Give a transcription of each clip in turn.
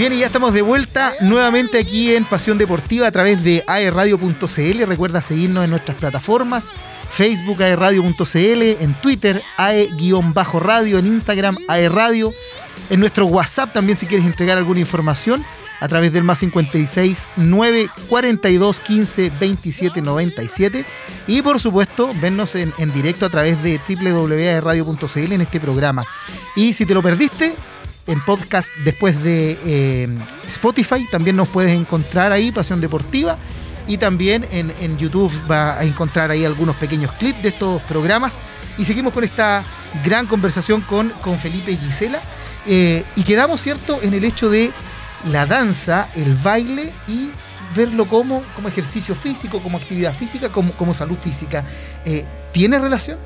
Bien, y ya estamos de vuelta nuevamente aquí en Pasión Deportiva a través de aerradio.cl. Recuerda seguirnos en nuestras plataformas, Facebook aerradio.cl, en Twitter ae-radio, en Instagram aerradio, en nuestro WhatsApp también si quieres entregar alguna información a través del más 56 9 42 15 27 97 y por supuesto vernos en, en directo a través de www.radio.cl en este programa. Y si te lo perdiste, en podcast después de eh, Spotify. También nos puedes encontrar ahí, Pasión Deportiva. Y también en, en, YouTube va a encontrar ahí algunos pequeños clips de estos programas. Y seguimos con esta gran conversación con, con Felipe y Gisela. Eh, y quedamos, ¿cierto?, en el hecho de la danza, el baile y verlo como, como ejercicio físico, como actividad física, como, como salud física. Eh, ¿Tiene relación?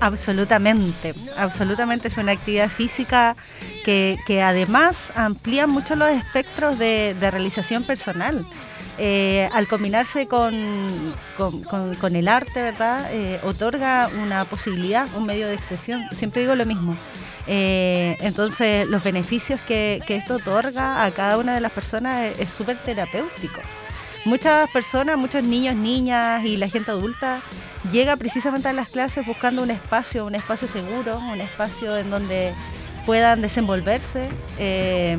Absolutamente, absolutamente es una actividad física que, que además amplía mucho los espectros de, realización personal. Eh, al combinarse con, con, el arte, ¿verdad? Eh, otorga una posibilidad, un medio de expresión. Siempre digo lo mismo. Eh, entonces, los beneficios que, que, esto otorga a cada una de las personas es súper terapéutico. Muchas personas, muchos niños, niñas y la gente adulta llega precisamente a las clases buscando un espacio, un espacio seguro, un espacio en donde puedan desenvolverse eh,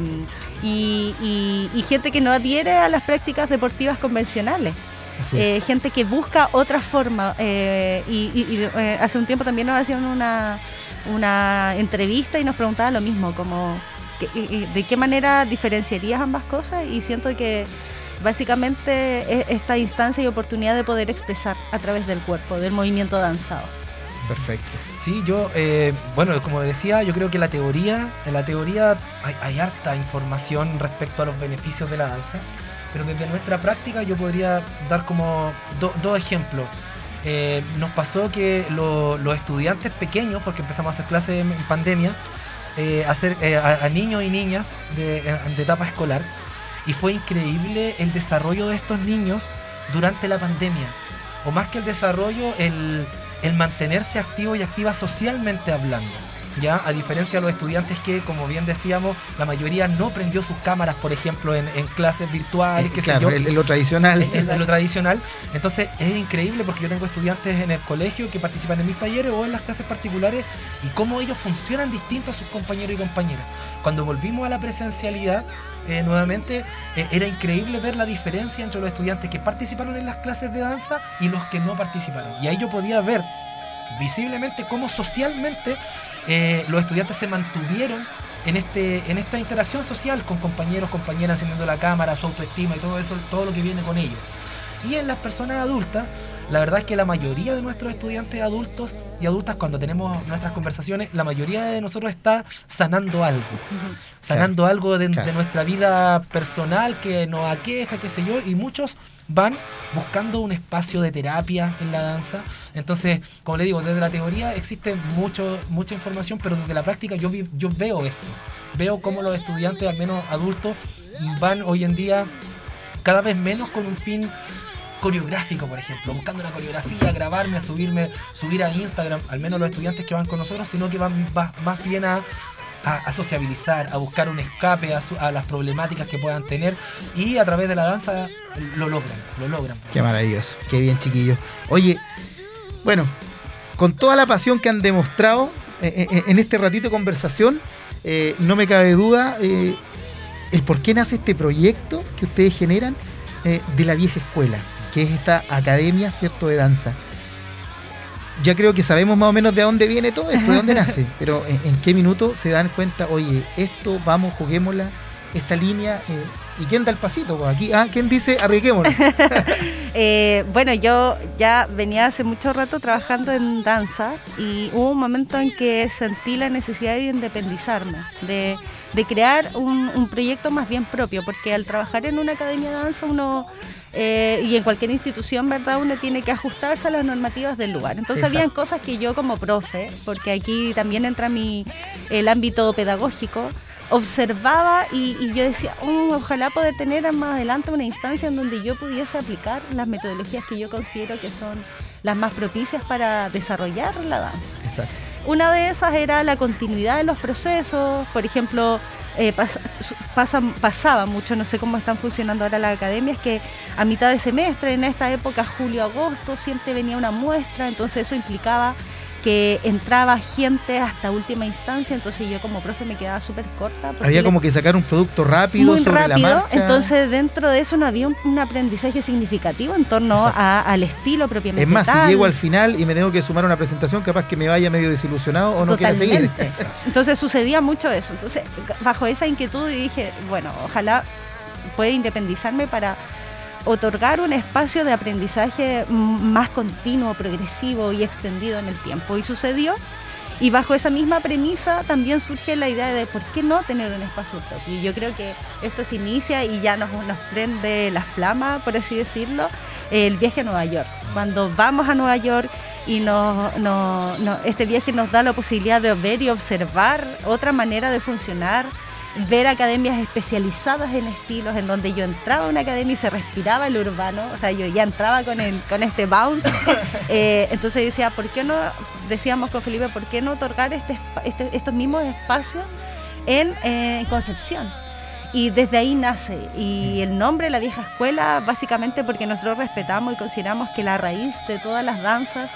y, y, y, gente que no adhiere a las prácticas deportivas convencionales. Eh, gente que busca otra forma eh, y, y eh, hace un tiempo también nos hacían una, una entrevista y nos preguntaban lo mismo, como de qué manera diferenciarías ambas cosas y siento que básicamente esta instancia y oportunidad de poder expresar a través del cuerpo, del movimiento danzado. Perfecto. Sí, yo, eh, bueno, como decía, yo creo que la teoría, en la teoría hay, hay, harta información respecto a los beneficios de la danza, pero desde nuestra práctica yo podría dar como do, dos ejemplos. Eh, nos pasó que lo, los estudiantes pequeños, porque empezamos a hacer clases en, en pandemia, eh, hacer, a, a, niños y niñas de, de etapa escolar, y fue increíble el desarrollo de estos niños durante la pandemia. O más que el desarrollo, el, el mantenerse activo y activa socialmente hablando. ¿Ya? A diferencia de los estudiantes que, como bien decíamos, la mayoría no prendió sus cámaras, por ejemplo, en, en clases virtuales, eh, qué claro, sé yo. En lo tradicional. En, en, lo tradicional. Entonces es increíble porque yo tengo estudiantes en el colegio que participan en mis talleres o en las clases particulares y cómo ellos funcionan distintos a sus compañeros y compañeras. Cuando volvimos a la presencialidad, eh, nuevamente, eh, era increíble ver la diferencia entre los estudiantes que participaron en las clases de danza y los que no participaron. Y ahí yo podía ver visiblemente cómo socialmente eh, los estudiantes se mantuvieron en, este, en esta interacción social con compañeros, compañeras, encendiendo la cámara, su autoestima y todo eso, todo lo que viene con ello. Y en las personas adultas, la verdad es que la mayoría de nuestros estudiantes adultos y adultas, cuando tenemos nuestras conversaciones, la mayoría de nosotros está sanando algo. Sanando claro. algo de, claro. de, nuestra vida personal que nos aqueja, qué sé yo, y muchos van buscando un espacio de terapia en la danza. Entonces, como le digo, desde la teoría existe mucho, mucha información, pero desde la práctica yo, yo veo esto. Veo cómo los estudiantes, al menos adultos, van hoy en día cada vez menos con un fin coreográfico, por ejemplo, buscando una coreografía, grabarme, subirme, subir a Instagram, al menos los estudiantes que van con nosotros, sino que van más bien a, a, sociabilizar, a buscar un escape a, las problemáticas que puedan tener y a través de la danza lo logran, lo logran. Qué maravilloso, qué bien chiquillos. Oye, bueno, con toda la pasión que han demostrado eh, eh, en este ratito de conversación, eh, no me cabe duda eh, el por qué nace este proyecto que ustedes generan eh, de la vieja escuela que es esta academia, ¿cierto?, de danza. Ya creo que sabemos más o menos de dónde viene todo esto, de dónde nace, pero en, en qué minuto se dan cuenta, oye, esto, vamos, juguémosla, esta línea, eh, ¿y quién da el pasito? Aquí, ah, ¿quién dice arriesguémosla? eh, bueno, yo ya venía hace mucho rato trabajando en danzas y hubo un momento en que sentí la necesidad de independizarme, de, de crear un, un, proyecto más bien propio, porque al trabajar en una academia de danza uno eh, y en cualquier institución, ¿verdad? Uno tiene que ajustarse a las normativas del lugar. Entonces Exacto. habían cosas que yo como profe, porque aquí también entra mi, el ámbito pedagógico, observaba y, y yo decía, oh, ojalá poder tener más adelante una instancia en donde yo pudiese aplicar las metodologías que yo considero que son las más propicias para desarrollar la danza. Exacto. Una de esas era la continuidad de los procesos, por ejemplo, eh, pasaba mucho, no sé cómo están funcionando ahora las academias, que a mitad de semestre, en esta época, julio-agosto, siempre venía una muestra, entonces eso implicaba que entraba gente hasta última instancia, entonces yo como profe me quedaba súper corta. Había como que sacar un producto rápido muy sobre rápido, la marcha. Entonces dentro de eso no había un, aprendizaje significativo en torno al estilo propiamente Es más, si llego al final y me tengo que sumar a una presentación, capaz que me vaya medio desilusionado o no quiera seguir. Entonces sucedía mucho eso. Entonces, bajo esa inquietud dije, bueno, ojalá pueda independizarme para otorgar un espacio de aprendizaje más continuo, progresivo y extendido en el tiempo. Y sucedió. Y bajo esa misma premisa también surge la idea de por qué no tener un espacio propio. Y yo creo que esto se inicia y ya nos, nos prende la flama, por así decirlo, el viaje a Nueva York. Cuando vamos a Nueva York y no, este viaje nos da la posibilidad de ver y observar otra manera de funcionar, ver academias especializadas en estilos, en donde yo entraba a una academia y se respiraba el urbano, o sea, yo ya entraba con, el, con este bounce. Eh, entonces decía, ¿por qué no, decíamos con Felipe, ¿por qué no otorgar este, este estos mismos espacios en eh, Concepción? Y desde ahí nace. Y el nombre de la vieja escuela, básicamente porque nosotros respetamos y consideramos que la raíz de todas las danzas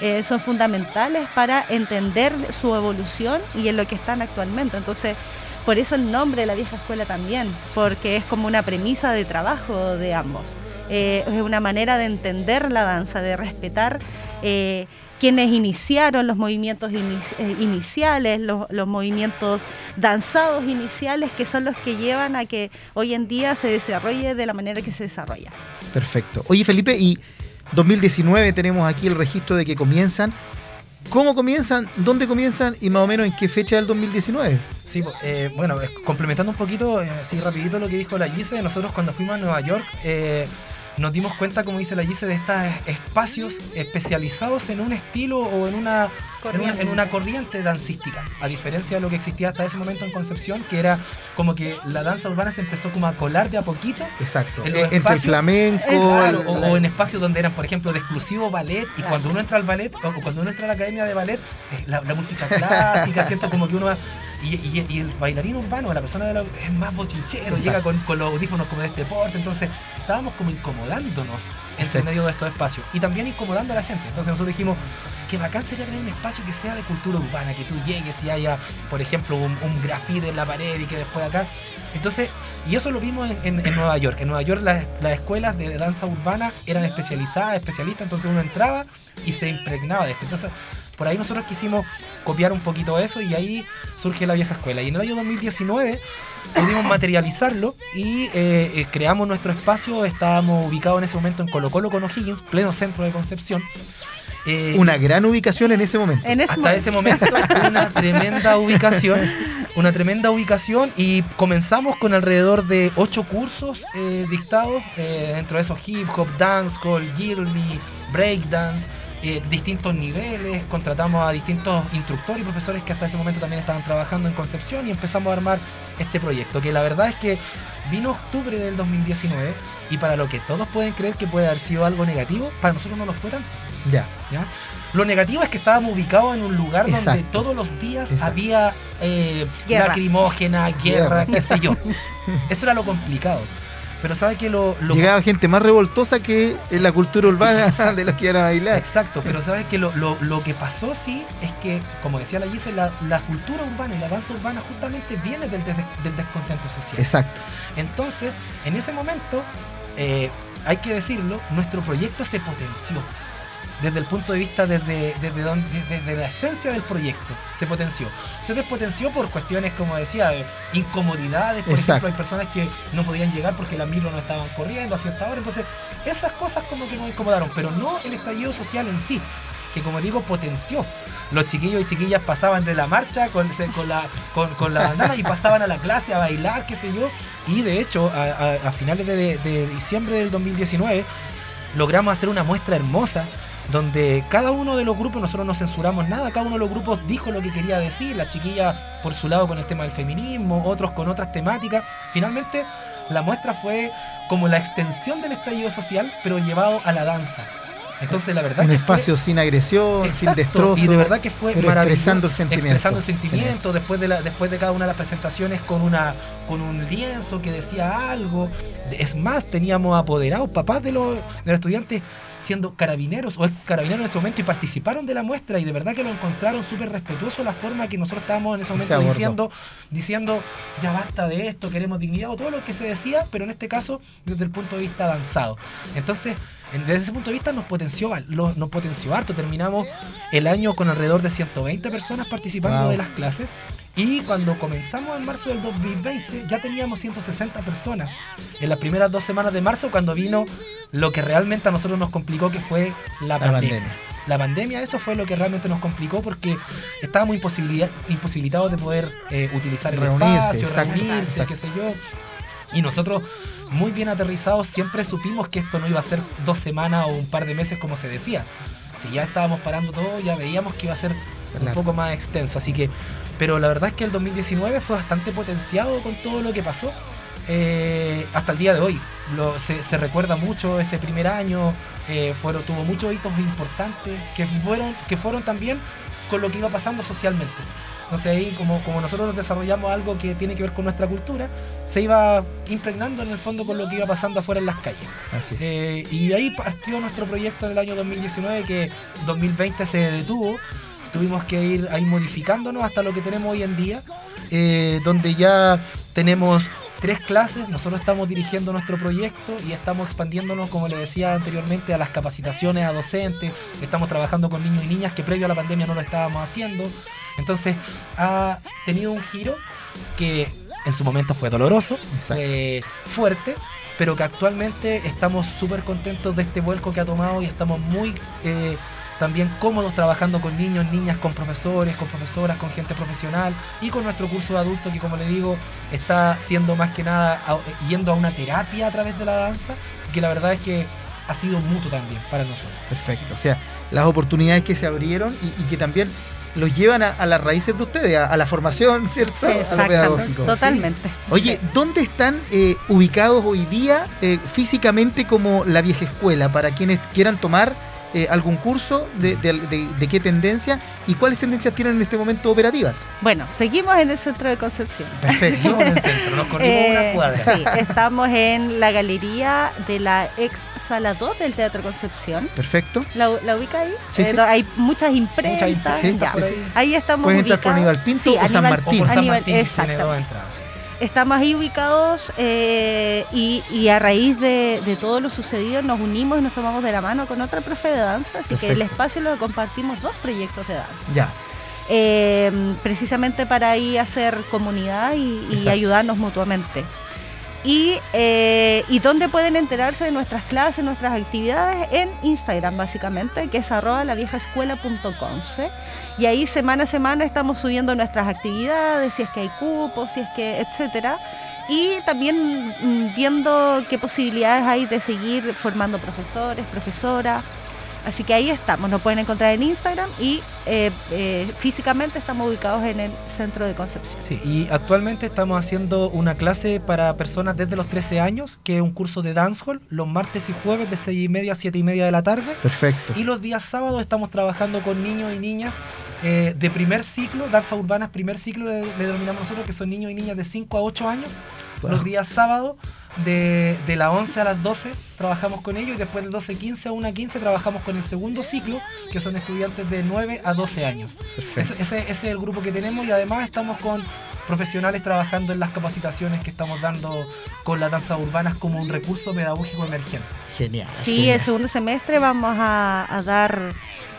eh, son fundamentales para entender su evolución y en lo que están actualmente. Entonces, por eso el nombre de la vieja escuela también, porque es como una premisa de trabajo de ambos. Eh, es una manera de entender la danza, de respetar eh, quienes iniciaron los movimientos eh, iniciales, los, movimientos danzados iniciales, que son los que llevan a que hoy en día se desarrolle de la manera que se desarrolla. Perfecto. Oye Felipe, y 2019 tenemos aquí el registro de que comienzan ¿Cómo comienzan? ¿Dónde comienzan? Y más o menos en qué fecha del 2019. Sí, eh, bueno, complementando un poquito, eh, así rapidito lo que dijo la Gise, nosotros cuando fuimos a Nueva York, eh, nos dimos cuenta, como dice la Gise, de estos espacios especializados en un estilo o en una corriente. En, una, corriente dancística, a diferencia de lo que existía hasta ese momento en Concepción, que era como que la danza urbana se empezó como a colar de a poquito. Exacto, en entre el flamenco. o, en espacios donde eran, por ejemplo, de exclusivo ballet, y cuando uno entra al ballet, o cuando uno entra a la academia de ballet, la, la música clásica, siento como que uno va y, el bailarín urbano, la persona de la, es más bochinchero, llega con, los audífonos como de este deporte, entonces estábamos como incomodándonos entre medio de estos espacios y también incomodando a la gente. Entonces nosotros dijimos, que bacán sería tener un espacio que sea de cultura urbana, que tú llegues y haya, por ejemplo, un, un grafite en la pared y que después acá. Entonces, y eso lo vimos en, Nueva York. En Nueva York las, las, escuelas de danza urbana eran especializadas, especialistas, entonces uno entraba y se impregnaba de esto. Entonces, por ahí nosotros quisimos copiar un poquito eso y ahí surge la vieja escuela. Y en el año 2019 pudimos materializarlo y eh, eh, creamos nuestro espacio. Estábamos ubicados en ese momento en Colo Colo con O'Higgins, pleno centro de Concepción. Eh, una gran ubicación en ese momento. Hasta ese momento, una tremenda ubicación. Una tremenda ubicación y comenzamos con alrededor de ocho cursos dictados, dentro de esos hip hop, dancehall, gilby, breakdance. Eh, distintos niveles, contratamos a distintos instructores y profesores que hasta ese momento también estaban trabajando en Concepción y empezamos a armar este proyecto, que la verdad es que vino octubre del 2019 y para lo que todos pueden creer que puede haber sido algo negativo, para nosotros no lo fue tanto. Ya. ¿Ya? Lo negativo es que estábamos ubicados en un lugar donde todos los días había eh, lacrimógena, guerra, qué sé yo. Eso era lo complicado. Pero sabe que lo, Llegaba gente más revoltosa que en la cultura urbana de los que iban a bailar. Exacto, pero sabes que lo, que pasó sí es que, como decía la Gise, la, cultura urbana y la danza urbana justamente viene del, descontento social. Exacto. Entonces, en ese momento, eh, hay que decirlo, nuestro proyecto se potenció desde el punto de vista desde, desde, donde, desde la esencia del proyecto. Se potenció. Se despotenció por cuestiones, como decía, incomodidades. Por ejemplo, hay personas que no podían llegar porque las micros no estaban corriendo a cierta hora. Entonces, esas cosas como que nos incomodaron, pero no el estallido social en sí que como digo potenció. Los chiquillos y chiquillas pasaban de la marcha con, con la, con, la bandana y pasaban a la clase a bailar, qué sé yo. Y de hecho, a, finales de, de, diciembre del 2019, logramos hacer una muestra hermosa donde cada uno de los grupos, nosotros no censuramos nada, cada uno de los grupos dijo lo que quería decir, la chiquilla por su lado con el tema del feminismo, otros con otras temáticas. Finalmente, la muestra fue como la extensión del estallido social, pero llevado a la danza. Entonces, la verdad Un que espacio sin agresión, sin destrozo. y de verdad que fue maravilloso. expresando el sentimiento. Expresando el sentimiento después de, la, después de cada una de las presentaciones con, una, con un lienzo que decía algo. Es más, teníamos apoderados, papás de los, de los estudiantes siendo carabineros o carabineros en ese momento y participaron de la muestra y de verdad que lo encontraron súper respetuoso la forma que nosotros estábamos en ese momento diciendo, diciendo ya basta de esto, queremos dignidad o todo lo que se decía, pero en este caso desde el punto de vista avanzado. Entonces, en- desde ese punto de vista nos potenció, lo- nos potenció harto. Terminamos el año con alrededor de 120 personas participando Wow. de las clases. Y cuando comenzamos en marzo del 2020 ya teníamos 160 personas. En las primeras dos semanas de marzo cuando vino lo que realmente a nosotros nos complicó que fue la, La pandemia. pandemia. La pandemia, eso fue lo que realmente nos complicó porque estábamos imposibilitados de poder eh, utilizar el Reunirse, espacio, exacto, reunirse, exacto. qué sé yo. Y nosotros, muy bien aterrizados, siempre supimos que esto no iba a ser dos semanas o un par de meses como se decía. Si ya estábamos parando todo, ya veíamos que iba a ser un poco más extenso. Así que, pero la verdad es que el 2019 fue bastante potenciado con todo lo que pasó. eh, hasta el día de hoy. Lo- se, se recuerda mucho ese primer año, eh, fueron, tuvo muchos hitos importantes que fueron, que fueron también con lo que iba pasando socialmente. Entonces ahí como, como nosotros desarrollamos algo que tiene que ver con nuestra cultura, se iba impregnando en el fondo con lo que iba pasando afuera en las calles. Eh, y ahí partió nuestro proyecto en el año 2019 que 2020 se detuvo. Tuvimos que ir ahí modificándonos hasta lo que tenemos hoy en día, eh, donde ya tenemos tres clases, nosotros estamos dirigiendo nuestro proyecto y estamos expandiéndonos, como le decía anteriormente, a las capacitaciones a docentes, estamos trabajando con niños y niñas que previo a la pandemia no lo estábamos haciendo. Entonces ha tenido un giro que en su momento fue doloroso, fue fuerte, pero que actualmente estamos súper contentos de este vuelco que ha tomado y estamos muy eh, también cómodos trabajando con niños, niñas, con profesores, con profesoras, con gente profesional y con nuestro curso de adultos que como le digo está siendo más que nada yendo a una terapia a través de la danza que la verdad es que ha sido mutuo también para nosotros. Perfecto. O sea, las oportunidades que se abrieron y, y que también los llevan a, a las raíces de ustedes, a, a la formación, ¿cierto? Sí, a lo pedagógico. totalmente. Oye, ¿dónde están eh, ubicados hoy día eh, físicamente como la vieja escuela? Para quienes quieran tomar eh, algún curso, de, de- de- de qué tendencia y cuáles tendencias tienen en este momento operativas? Bueno, seguimos en el centro de Concepción. Perfecto. Seguimos en el centro, nos corrimos Eh, una cuadra. sí, estamos en la galería de la ex sala 2 del Teatro Concepción. Perfecto. ¿La, la ubica ahí? Sí, Eh, sí. Hay muchas imprentas. Muchas imprentas ya. ahí. Ahí estamos Puedes entrar por ubicados. Aníbal Pinto Sí, o San Aníbal- Martín. O por San Aníbal, Martín tiene dos entradas. Estamos ahí ubicados eh, y, y a raíz de, de todo lo sucedido nos unimos y nos tomamos de la mano con otra profe de danza, así que el espacio lo compartimos dos proyectos de danza. Ya. eh, precisamente para ahí hacer comunidad y, ayudarnos mutuamente. Y, eh, dónde pueden enterarse de nuestras clases, nuestras actividades, en Instagram básicamente, que es arroba laviejaescuela.conce. Y ahí semana a semana estamos subiendo nuestras actividades, si es que hay cupos, si es que, etcétera. Y también mm, viendo qué posibilidades hay de seguir formando profesores, profesoras. Así que ahí estamos, nos pueden encontrar en Instagram y eh, eh, físicamente estamos ubicados en el centro de Concepción. Sí, y actualmente estamos haciendo una clase para personas desde los 13 años, que es un curso de dancehall, los martes y jueves de 6 y media a 7 y media de la tarde. Perfecto. Y los días sábados estamos trabajando con niños y niñas eh, de primer ciclo, danza urbanas primer ciclo le, le denominamos nosotros, que son niños y niñas de 5 a 8 años. Wow. Los días sábados de, de las 11 a las 12 trabajamos con ellos y después de 12.15 a 1.15 trabajamos con el segundo ciclo, que son estudiantes de 9 a 12 años. Ese, ese- ese es el grupo que tenemos y además estamos con profesionales trabajando en las capacitaciones que estamos dando con las danzas urbanas como un recurso pedagógico emergente. Genial. Sí, genial. el segundo semestre vamos a, a dar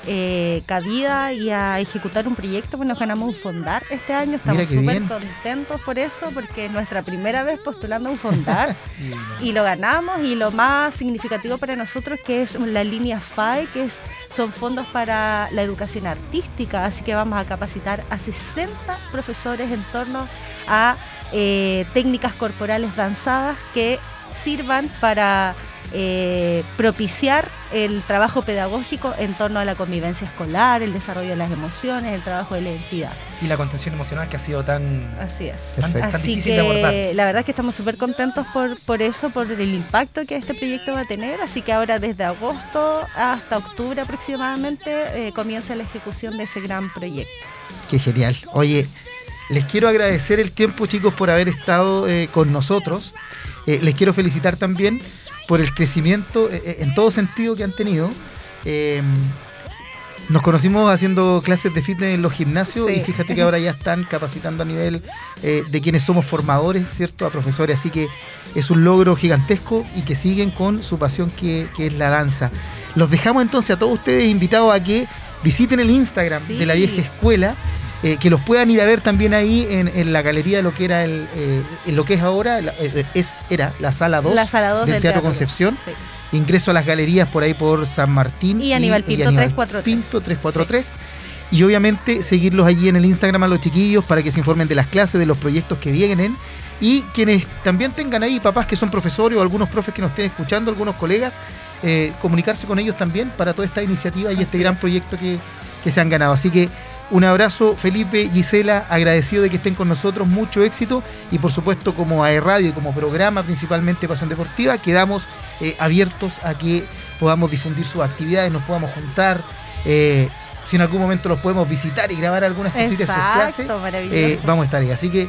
eh, cabida y a ejecutar un proyecto que nos ganamos un fondar este año. Estamos súper contentos por eso, porque es nuestra primera vez postulando un fondar y lo ganamos. Y lo más significativo para nosotros que es la línea FAE, que es, son fondos para la educación artística. Así que vamos a capacitar a 60 profesores en torno a eh, técnicas corporales danzadas que sirvan para eh, propiciar el trabajo pedagógico en torno a la convivencia escolar, el desarrollo de las emociones, el trabajo de la identidad. Y la contención emocional que ha sido tan, Así es. tan, tan Así difícil de abordar. que la verdad es que estamos súper contentos por, por eso, por el impacto que este proyecto va a tener. Así que ahora desde agosto hasta octubre aproximadamente eh, comienza la ejecución de ese gran proyecto. Qué genial. Oye, les quiero agradecer el tiempo, chicos, por haber estado eh, con nosotros. Eh, les quiero felicitar también por el crecimiento eh, eh, en todo sentido que han tenido. Eh, nos conocimos haciendo clases de fitness en los gimnasios Sí. y fíjate que ahora ya están capacitando a nivel eh, de quienes somos formadores, ¿cierto? A profesores, así que es un logro gigantesco y que siguen con su pasión que, que es la danza. Los dejamos entonces a todos ustedes invitados a que visiten el Instagram Sí. de la vieja escuela, eh, que los puedan ir a ver también ahí en, en la galería de lo que era el, eh, en lo que es ahora, la- eh, es, era la sala 2 La sala 2 del, del Teatro Teatro. Concepción. Sí. Ingreso a las galerías por ahí por San Martín. Y Aníbal Pinto Aníbal 343. Pinto 343. Y obviamente seguirlos allí en el Instagram a los chiquillos para que se informen de las clases, de los proyectos que vienen. Y quienes también tengan ahí papás que son profesores o algunos profes que nos estén escuchando, algunos colegas, eh, comunicarse con ellos también para toda esta iniciativa y este gran proyecto que, que se han ganado. Así que un abrazo, Felipe, Gisela, agradecido de que estén con nosotros, mucho éxito y por supuesto como AE Radio y como programa principalmente Pasión Deportiva, quedamos eh, abiertos a que podamos difundir sus actividades, nos podamos juntar, eh, si en algún momento los podemos visitar y grabar algunas cositas de sus clases, eh, vamos a estar ahí. Así que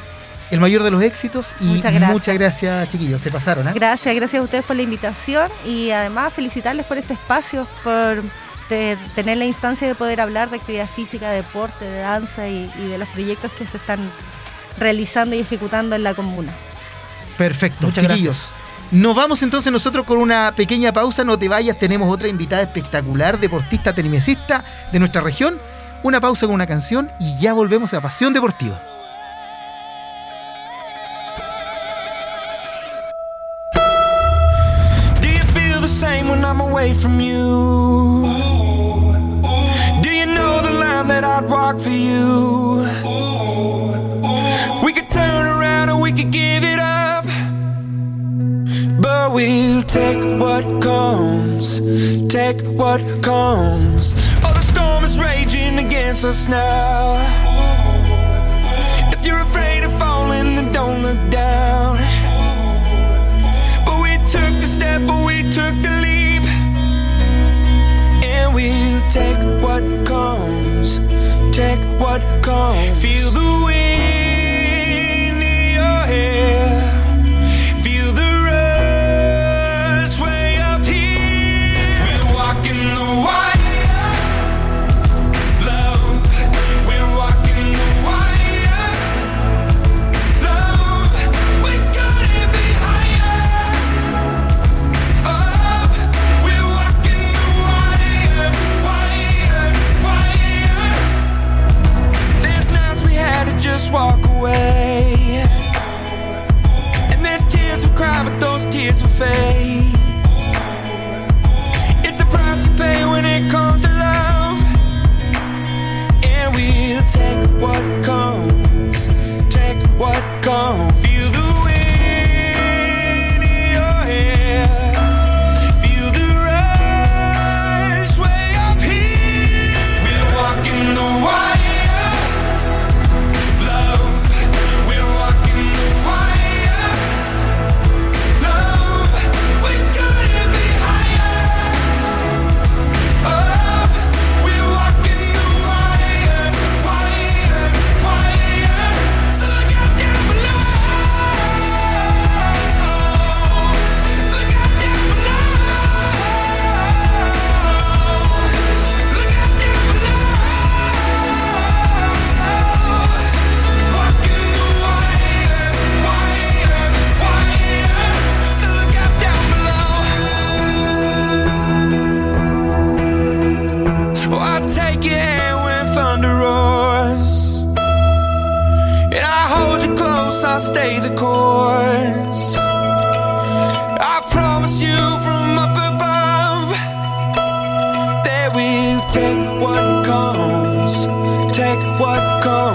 el mayor de los éxitos y Muchas muchas gracias. chiquillos, se pasaron. ¿ah? Gracias, gracias a ustedes por la invitación y además felicitarles por este espacio, por de tener la instancia de poder hablar de actividad física, de deporte, de danza y, y de los proyectos que se están realizando y ejecutando en la comuna. Perfecto, Muchas chiquillos. Nos vamos entonces nosotros con una pequeña pausa, no te vayas, tenemos otra invitada espectacular, deportista tenimesista de nuestra región. Una pausa con una canción y ya volvemos a Pasión Deportiva. Do you feel the same when I'm away from you? Take what comes, take what comes. Oh, the storm is raging against us now. If you're afraid of falling, then don't look down. But we took the step, but we took the leap. And we'll take what comes, take what comes. Feel the come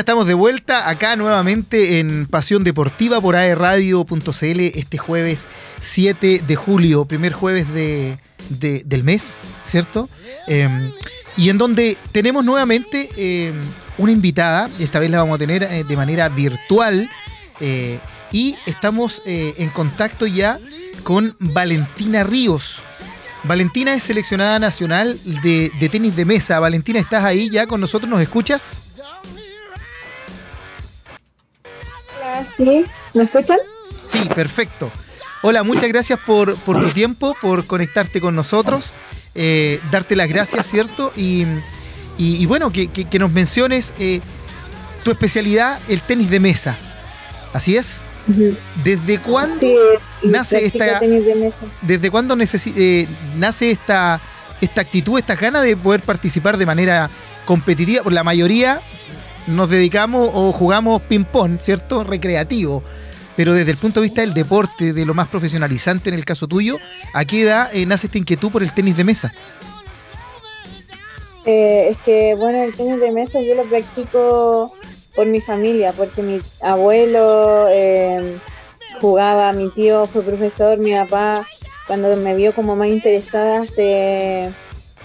Estamos de vuelta acá nuevamente en Pasión Deportiva por aerradio.cl este jueves 7 de julio, primer jueves de, de- del mes, ¿cierto? Eh, y en donde tenemos nuevamente eh, una invitada, esta vez la vamos a tener eh, de manera virtual, eh, y estamos eh, en contacto ya con Valentina Ríos. Valentina es seleccionada nacional de, de tenis de mesa. Valentina, ¿estás ahí ya con nosotros? ¿Nos escuchas? Sí, ¿me escuchan? Sí, perfecto. Hola, muchas gracias por, por tu tiempo, por conectarte con nosotros, eh, darte las gracias, ¿cierto? Y, y- y bueno, que, que- que nos menciones eh, tu especialidad, el tenis de mesa. ¿Así es? ¿Desde cuándo, Sí, nace esta- tenis de mesa. desde cuándo eh, nace esta, esta actitud, esta ganas de poder participar de manera competitiva? Por la mayoría nos dedicamos o jugamos ping-pong, ¿cierto? Recreativo. Pero desde el punto de vista del deporte, de lo más profesionalizante en el caso tuyo, ¿a qué edad eh, nace esta inquietud por el tenis de mesa? Eh, es que, bueno, el tenis de mesa yo lo practico por mi familia, porque mi abuelo eh, jugaba, mi tío fue profesor, mi papá, cuando me vio como más interesada, se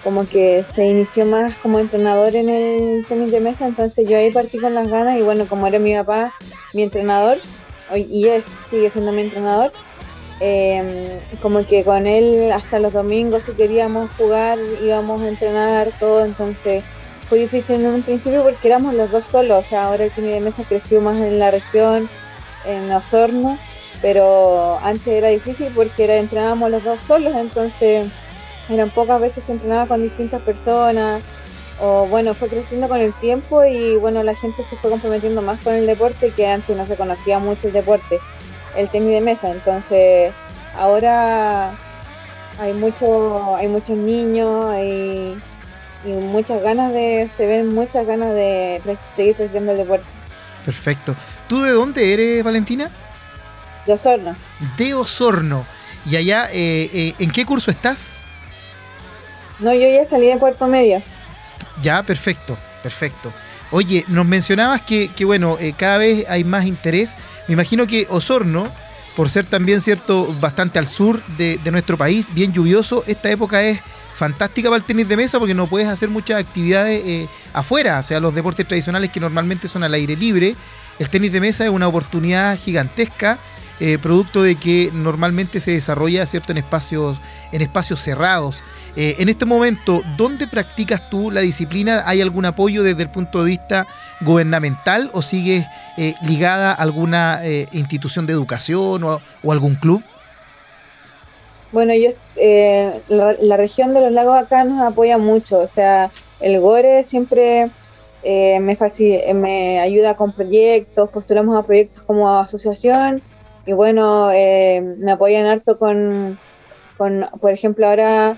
como que se inició más como entrenador en el tenis de mesa, entonces yo ahí partí con las ganas y bueno, como era mi papá mi entrenador, y es, sigue siendo mi entrenador, eh, como que con él hasta los domingos si queríamos jugar íbamos a entrenar todo, entonces fue difícil en un principio porque éramos los dos solos, o sea, ahora el tenis de mesa creció más en la región, en Osorno, pero antes era difícil porque era, entrenábamos los dos solos, entonces eran pocas veces que entrenaba con distintas personas, o bueno, fue creciendo con el tiempo y bueno, la gente se fue comprometiendo más con el deporte que antes no se conocía mucho el deporte, el tenis de mesa, entonces ahora hay mucho, hay muchos niños, hay y muchas ganas de, se ven muchas ganas de seguir practicando el deporte. Perfecto. ¿Tú de dónde eres, Valentina? De Osorno. De Osorno. Y allá, eh, eh, ¿en qué curso estás? No, yo ya salí de Puerto Medio. Ya, perfecto, perfecto. Oye, nos mencionabas que, que, bueno, eh, cada vez hay más interés. Me imagino que Osorno, por ser también, cierto, bastante al sur de, de nuestro país, bien lluvioso, esta época es fantástica para el tenis de mesa porque no puedes hacer muchas actividades eh, afuera, o sea, los deportes tradicionales que normalmente son al aire libre. El tenis de mesa es una oportunidad gigantesca, eh, producto de que normalmente se desarrolla, cierto, en espacios, en espacios cerrados. Eh, en este momento, ¿dónde practicas tú la disciplina? ¿Hay algún apoyo desde el punto de vista gubernamental o sigues eh, ligada a alguna eh, institución de educación o, algún club? Bueno, yo, eh, la, la región de los lagos acá nos apoya mucho, o sea, el GORE siempre me, me ayuda con proyectos, postulamos a proyectos como asociación y bueno, me apoyan harto con, con, por ejemplo, ahora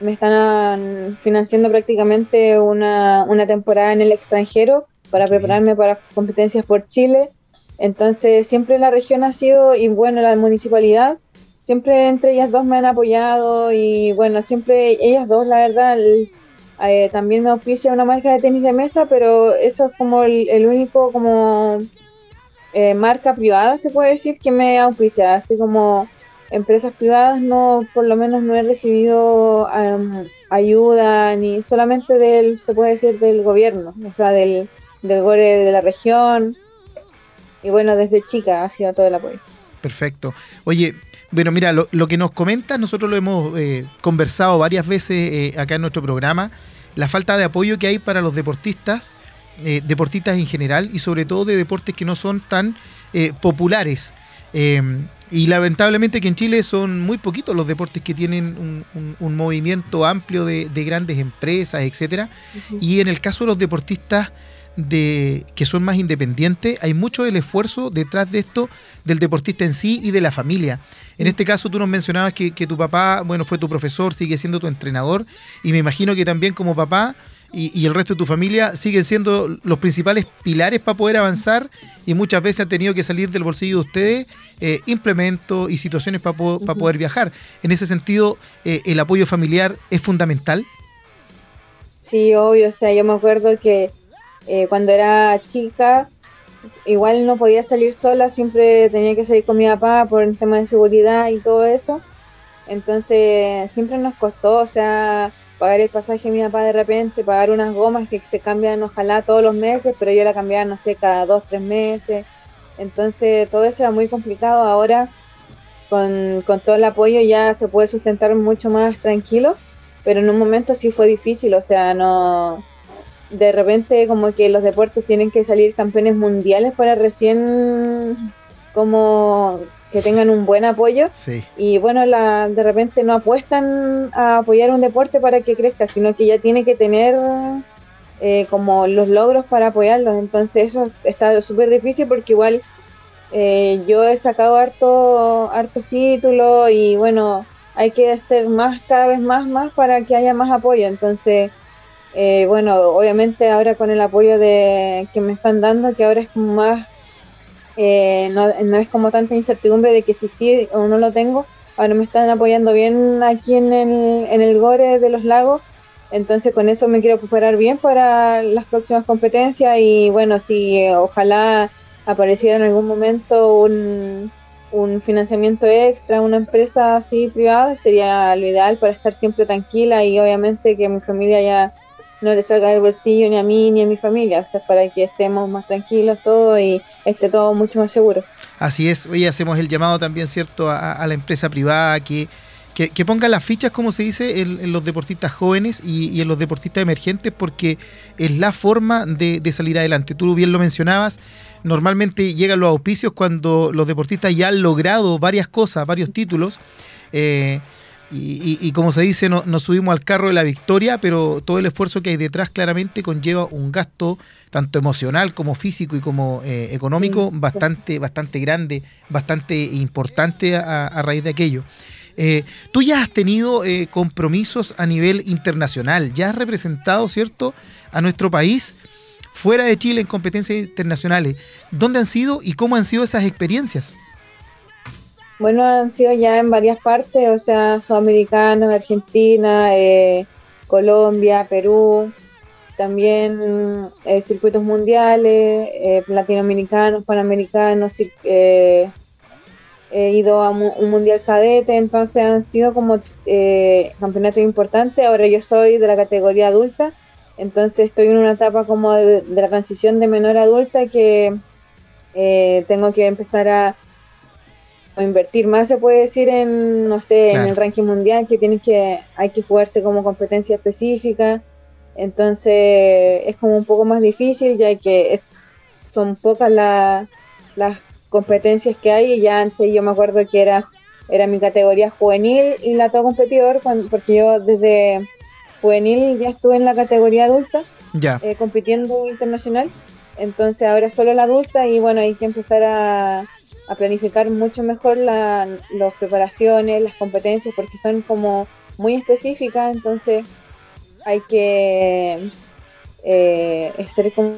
me están financiando prácticamente una, una temporada en el extranjero para prepararme para competencias por Chile. Entonces, siempre la región ha sido, y bueno, la municipalidad, siempre entre ellas dos me han apoyado y bueno, siempre ellas dos, la verdad, el- eh, también me auspicia una marca de tenis de mesa, pero eso es como el, el único como eh, marca privada, se puede decir, que me auspicia, así como empresas privadas no, por lo menos no he recibido em, ayuda ni solamente del, se puede decir, del gobierno, o sea, del, del GORE de la región. Y bueno, desde chica ha sido todo el apoyo. Perfecto. Oye, bueno, mira, lo, lo que nos comentas, nosotros lo hemos eh, conversado varias veces eh, acá en nuestro programa, la falta de apoyo que hay para los deportistas, eh, deportistas en general y sobre todo de deportes que no son tan populares. Y lamentablemente que en Chile son muy poquitos los deportes que tienen un, un- un movimiento amplio de, de grandes empresas, etcétera. Y en el caso de los deportistas de, que son más independientes, hay mucho el esfuerzo detrás de esto del deportista en sí y de la familia. En este caso tú nos mencionabas que, que tu papá, bueno, fue tu profesor, sigue siendo tu entrenador, y me imagino que también como papá y, y el resto de tu familia siguen siendo los principales pilares para poder avanzar y muchas veces han tenido que salir del bolsillo de ustedes eh, implementos y situaciones para poder viajar. En ese sentido, eh, el apoyo familiar es fundamental. Sí, obvio, o sea, yo me acuerdo que eh, cuando era chica, igual no podía salir sola, siempre tenía que salir con mi papá por el tema de seguridad y todo eso. Entonces, siempre nos costó, o sea, pagar el pasaje de mi papá de repente, pagar unas gomas que se cambian ojalá todos los meses, pero yo la cambiaba, no sé, cada dos, tres meses. Entonces, todo eso era muy complicado. Ahora, con, con todo el apoyo, ya se puede sustentar mucho más tranquilo, pero en un momento sí fue difícil, o sea, no. De repente, como que los deportes tienen que salir campeones mundiales para recién como que tengan un buen apoyo. Sí. Y bueno, la, de repente no apuestan a apoyar un deporte para que crezca, sino que ya tiene que tener eh, como los logros para apoyarlos. Entonces eso está súper difícil porque igual eh, yo he sacado harto, hartos títulos y bueno, hay que hacer más, cada vez más, más para que haya más apoyo. Entonces, eh, bueno, obviamente ahora con el apoyo de que me están dando, que ahora es como más eh, no, no, es como tanta incertidumbre de que si sí o no lo tengo. Ahora me están apoyando bien aquí en el, en el Gore de los Lagos, entonces con eso me quiero preparar bien para las próximas competencias y bueno, si eh, ojalá apareciera en algún momento un, un financiamiento extra, una empresa así privada, sería lo ideal para estar siempre tranquila y obviamente que mi familia ya no le salga del bolsillo ni a mí ni a mi familia, o sea, para que estemos más tranquilos todos y esté todo mucho más seguro. Así es, hoy hacemos el llamado también, ¿cierto?, a, a la empresa privada que, que, que, ponga las fichas, como se dice, en, en los deportistas jóvenes y, y, en los deportistas emergentes, porque es la forma de, de, salir adelante. Tú bien lo mencionabas, normalmente llegan los auspicios cuando los deportistas ya han logrado varias cosas, varios títulos. Eh, y, y, y, como se dice, no, nos subimos al carro de la victoria, pero todo el esfuerzo que hay detrás claramente conlleva un gasto tanto emocional como físico y como eh, económico bastante, bastante grande, bastante importante a, a raíz de aquello. Eh, tú ya has tenido eh, compromisos a nivel internacional, ya has representado, ¿cierto?, a nuestro país fuera de Chile en competencias internacionales. ¿Dónde han sido y cómo han sido esas experiencias? Bueno, han sido ya en varias partes, o sea, sudamericanos, Argentina, eh, Colombia, Perú, también eh, circuitos mundiales, eh, latinoamericanos, panamericanos, he ido a un mundial cadete, entonces han sido como eh, campeonatos importantes. Ahora yo soy de la categoría adulta, entonces estoy en una etapa como de, de la transición de menor a adulta que eh, tengo que empezar a invertir más se puede decir en no sé claro. en el ranking mundial que tienes que hay que jugarse como competencia específica entonces es como un poco más difícil ya que es son pocas la, las competencias que hay y ya antes yo me acuerdo que era era mi categoría juvenil y la todo competidor cuando, porque yo desde juvenil ya estuve en la categoría adulta ya. Eh, compitiendo internacional entonces ahora solo la adulta y bueno hay que empezar a a planificar mucho mejor la, las preparaciones, las competencias, porque son como muy específicas, entonces hay que eh, ser como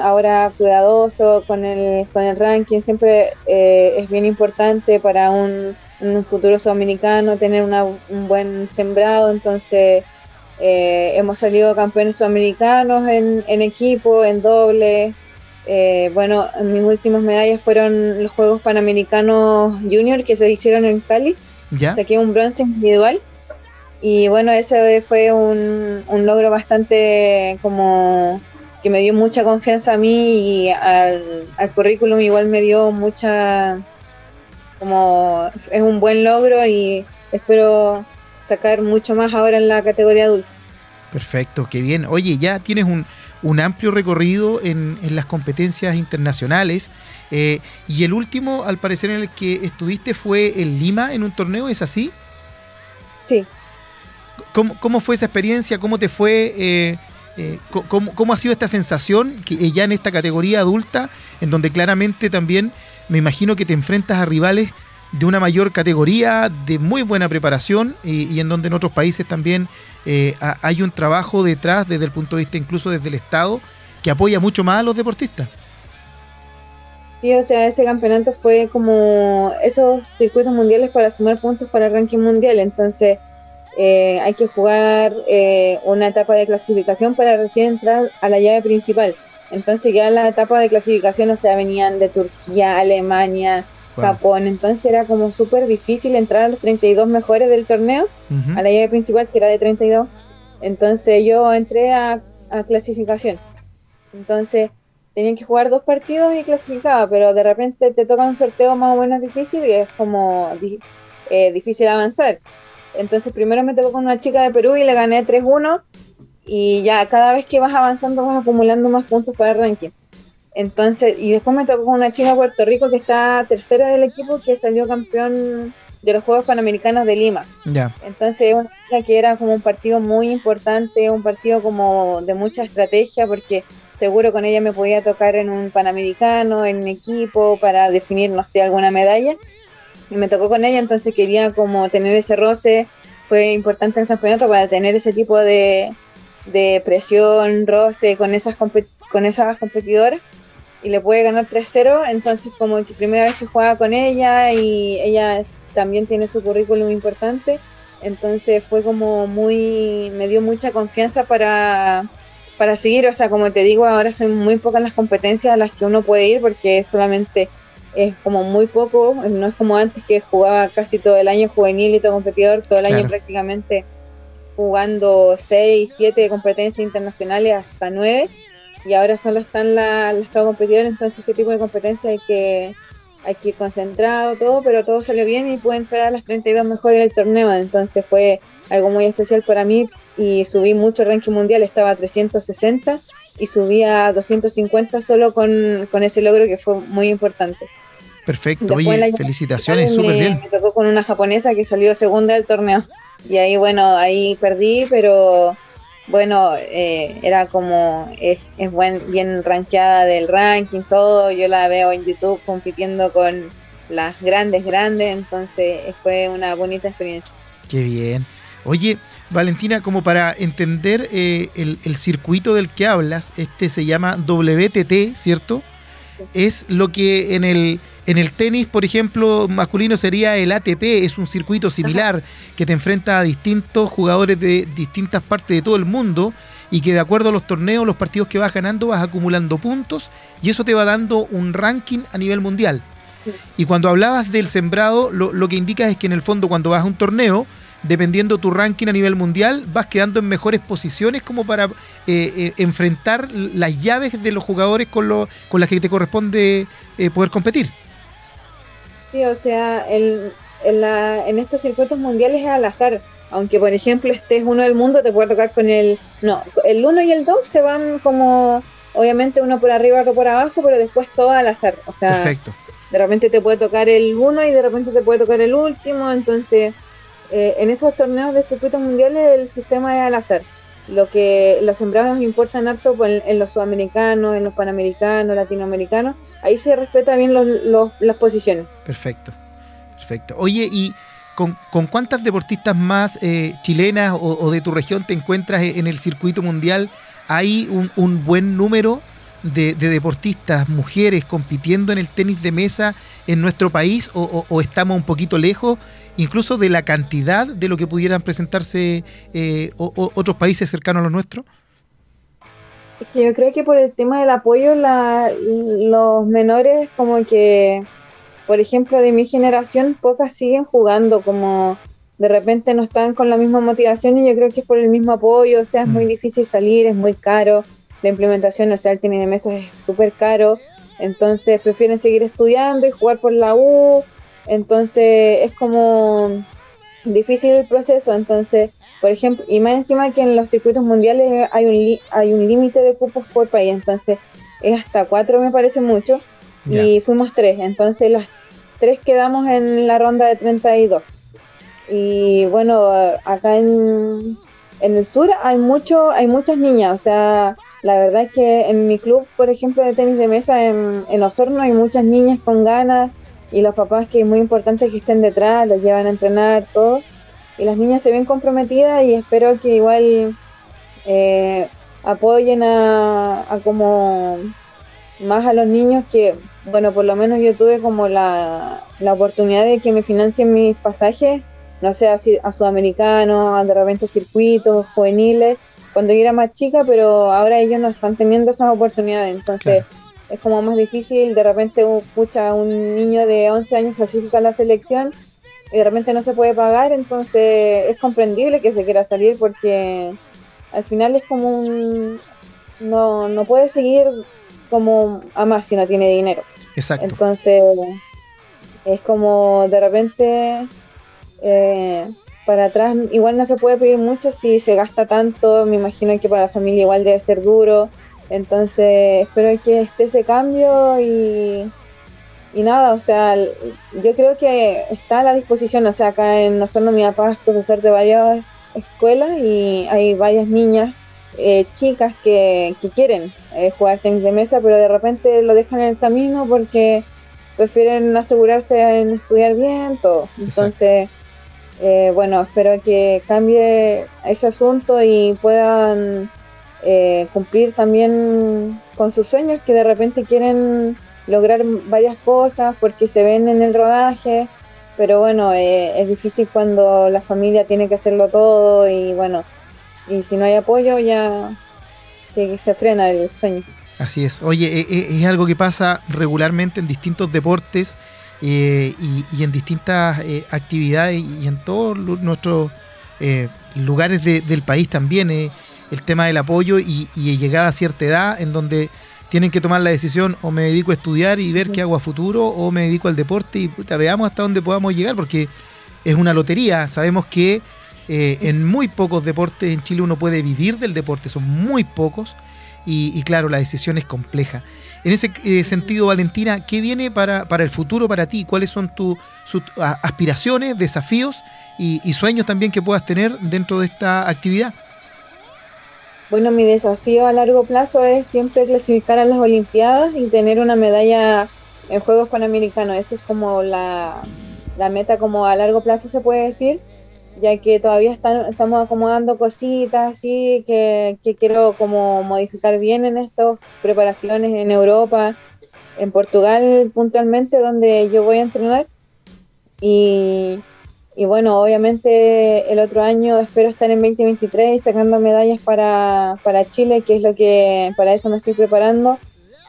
ahora cuidadoso con el, con el ranking, siempre eh, es bien importante para un, un futuro sudamericano tener una, un buen sembrado, entonces eh, hemos salido campeones sudamericanos en, en equipo, en doble, eh, bueno, mis últimas medallas fueron los Juegos Panamericanos Junior que se hicieron en Cali. ¿Ya? Saqué un bronce individual. Y bueno, ese fue un, un, logro bastante como que me dio mucha confianza a mí y al, al currículum igual me dio mucha como es un buen logro y espero sacar mucho más ahora en la categoría adulta. Perfecto, qué bien. Oye, ya tienes un, un amplio recorrido en, en las competencias internacionales. Eh, y el último, al parecer, en el que estuviste fue en Lima, en un torneo, ¿es así? Sí. ¿Cómo, cómo fue esa experiencia? ¿Cómo te fue? Eh, eh, cómo, ¿Cómo ha sido esta sensación que ya en esta categoría adulta, en donde claramente también me imagino que te enfrentas a rivales de una mayor categoría, de muy buena preparación y, en donde en otros países también eh, ha- hay un trabajo detrás desde el punto de vista incluso desde el Estado que apoya mucho más a los deportistas. Sí, o sea, ese campeonato fue como esos circuitos mundiales para sumar puntos para el ranking mundial. Entonces, eh, hay que jugar eh, una etapa de clasificación para recién entrar a la llave principal. Entonces, ya la etapa de clasificación, o sea, venían de Turquía, Alemania, Wow. Japón. Entonces, era como súper difícil entrar a los 32 mejores del torneo a la llave principal, que era de 32. Entonces yo entré a, a clasificación. Entonces tenían que jugar dos partidos y clasificaba, pero de repente te toca un sorteo más o menos difícil y es como eh, difícil avanzar. Entonces primero me tocó con una chica de Perú y le gané 3-1 y ya cada vez que vas avanzando vas acumulando más puntos para el ranking. Entonces, y después me tocó con una chica de Puerto Rico que está tercera del equipo que salió campeón de los Juegos Panamericanos de Lima. Ya, Entonces, una que era como un partido muy importante, un partido como de mucha estrategia, porque seguro con ella me podía tocar en un panamericano, en equipo, para definir, no sé, alguna medalla. Y me tocó con ella, entonces quería como tener ese roce. Fue importante el campeonato para tener ese tipo de, de presión, roce con esas, con esas competidoras. Y le pude ganar 3-0, entonces como que primera vez que jugaba con ella y ella también tiene su currículum importante. Entonces fue como muy, me dio mucha confianza para, para seguir. O sea, como te digo, ahora son muy pocas las competencias a las que uno puede ir porque solamente es como muy poco. No es como antes que jugaba casi todo el año juvenil y todo competidor, todo el año prácticamente jugando 6, 7 competencias internacionales hasta 9. Y ahora solo están la- las todo competidores, entonces este tipo de competencia hay que hay que ir concentrado, todo, pero todo salió bien y pude entrar a las 32 mejores del torneo, entonces fue algo muy especial para mí y subí mucho el ranking mundial, estaba a 360 y subí a 250 solo con, con ese logro que fue muy importante. Perfecto. Después Oye, felicitaciones, súper bien. me tocó con una japonesa que salió segunda del torneo y ahí bueno, ahí perdí, pero bueno, eh, era como, es, es buen, bien rankeada del ranking, todo, yo la veo en YouTube compitiendo con las grandes, grandes, entonces fue una bonita experiencia. Qué bien. Oye, Valentina, como para entender eh, el, el circuito del que hablas, este se llama WTT, ¿cierto? Es lo que en el, en el tenis, por ejemplo, masculino sería el ATP, es un circuito similar que te enfrenta a distintos jugadores de distintas partes de todo el mundo y que de acuerdo a los torneos, los partidos que vas ganando, vas acumulando puntos y eso te va dando un ranking a nivel mundial. Sí. Y cuando hablabas del sembrado, lo, lo que indicas es que en el fondo cuando vas a un torneo, dependiendo tu ranking a nivel mundial, vas quedando en mejores posiciones como para eh, eh, enfrentar las llaves de los jugadores con, lo- con las que te corresponde eh, poder competir. Sí, o sea, el- en, la- en estos circuitos mundiales es al azar. Aunque, por ejemplo, estés uno del mundo, te puede tocar con el... No, el 1 y el 2 se van como... Obviamente uno por arriba, otro por abajo, pero después todo al azar. O sea, Perfecto. de repente te puede tocar el 1 y de repente te puede tocar el último. Entonces, eh, en esos torneos de circuitos mundiales el sistema es al azar. Lo que los sembrados importan harto pues, en, en los sudamericanos, en los panamericanos, latinoamericanos. Ahí se respeta bien los- las posiciones. Perfecto. Perfecto. Oye, ¿y con, con cuántas deportistas más eh, chilenas o, de tu región te encuentras en el circuito mundial? ¿Hay un, buen número de, de deportistas, mujeres, compitiendo en el tenis de mesa en nuestro país o estamos un poquito lejos? Incluso de la cantidad de lo que pudieran presentarse eh, o- o- otros países cercanos a los nuestros. Es que yo creo que por el tema del apoyo, la- los menores como que, por ejemplo, de mi generación, pocas siguen jugando, como de repente no están con la misma motivación y yo creo que es por el mismo apoyo, o sea, es muy Mm. difícil salir, es muy caro, la implementación, o sea, el tenis de mesa es súper caro, entonces prefieren seguir estudiando y jugar por la U, entonces es como difícil el proceso, entonces por ejemplo, y más encima que en los circuitos mundiales hay un hay un límite de cupos por país, entonces es hasta cuatro me parece mucho, y fuimos tres, entonces las tres quedamos en la ronda de 32. Y bueno, acá en, en el sur hay mucho, hay muchas niñas, o sea, la verdad es que en mi club, por ejemplo, de tenis de mesa en, en Osorno hay muchas niñas con ganas y los papás que es muy importante que estén detrás, los llevan a entrenar, todo. y las niñas se ven comprometidas y espero que igual eh, apoyen a, a como más a los niños que, bueno, por lo menos yo tuve como la, la oportunidad de que me financien mis pasajes, no sé, a, a sudamericanos, a de repente circuitos juveniles, cuando yo era más chica, pero ahora ellos no están teniendo esas oportunidades, entonces es como más difícil, de repente pucha, un niño de 11 años clasifica a la selección y de repente no se puede pagar, entonces es comprendible que se quiera salir porque al final es como un... No, no puede seguir como a más si no tiene dinero. Exacto. Entonces, es como de repente eh, para atrás, igual no se puede pedir mucho si se gasta tanto. Me imagino que para la familia igual debe ser duro. Entonces, espero que esté ese cambio y, y nada, o sea, yo creo que está a la disposición. O sea, acá en nosotros, mi papá es profesor de varias escuelas y hay varias niñas eh, chicas que, que quieren eh, jugar tenis de mesa, pero de repente lo dejan en el camino porque prefieren asegurarse en estudiar bien, todo. Entonces, eh, bueno, espero que cambie ese asunto y puedan eh, cumplir también con sus sueños, que de repente quieren lograr varias cosas porque se ven en el rodaje, pero bueno, eh, es difícil cuando la familia tiene que hacerlo todo y bueno, y si no hay apoyo ya se, se frena el sueño. Así es. Oye, eh, eh, es algo que pasa regularmente en distintos deportes y, en distintas eh, actividades y en todos nuestros lugares de- del país también. El tema del apoyo y, y llegada a cierta edad en donde tienen que tomar la decisión o me dedico a estudiar y ver qué hago a futuro o me dedico al deporte y puta, veamos hasta dónde podamos llegar porque es una lotería. Sabemos que eh, en muy pocos deportes en Chile uno puede vivir del deporte, son muy pocos y, y claro, la decisión es compleja. En ese eh, sentido, Valentina, ¿qué viene para, para el futuro para ti? ¿Cuáles son tus aspiraciones, desafíos y, y sueños también que puedas tener dentro de esta actividad? Bueno, mi desafío a largo plazo es siempre clasificar a las Olimpiadas y tener una medalla en Juegos Panamericanos. Esa es como la, la meta como a largo plazo se puede decir, ya que todavía están, estamos acomodando cositas así que, que quiero como modificar bien en estas preparaciones en Europa, en Portugal puntualmente, donde yo voy a entrenar. Y, y bueno, obviamente el otro año espero estar en 2023 sacando medallas para, para Chile, que es lo que para eso me estoy preparando.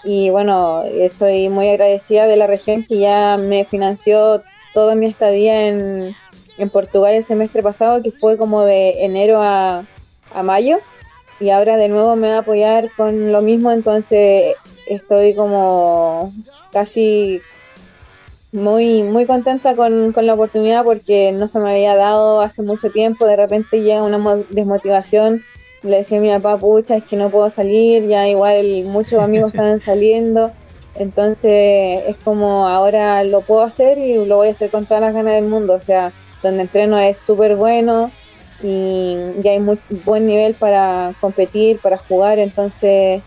Y bueno, estoy muy agradecida de la región que ya me financió toda mi estadía en, en Portugal el semestre pasado, que fue como de enero a, a mayo. Y ahora de nuevo me va a apoyar con lo mismo, entonces estoy como casi muy, muy contenta con, con la oportunidad porque no se me había dado hace mucho tiempo. De repente llega una mo- desmotivación. Le decía a mi papá, pucha, es que no puedo salir. Ya igual muchos amigos estaban saliendo. Entonces es como ahora lo puedo hacer y lo voy a hacer con todas las ganas del mundo. O sea, donde entreno es súper bueno y ya hay muy buen nivel para competir, para jugar. Entonces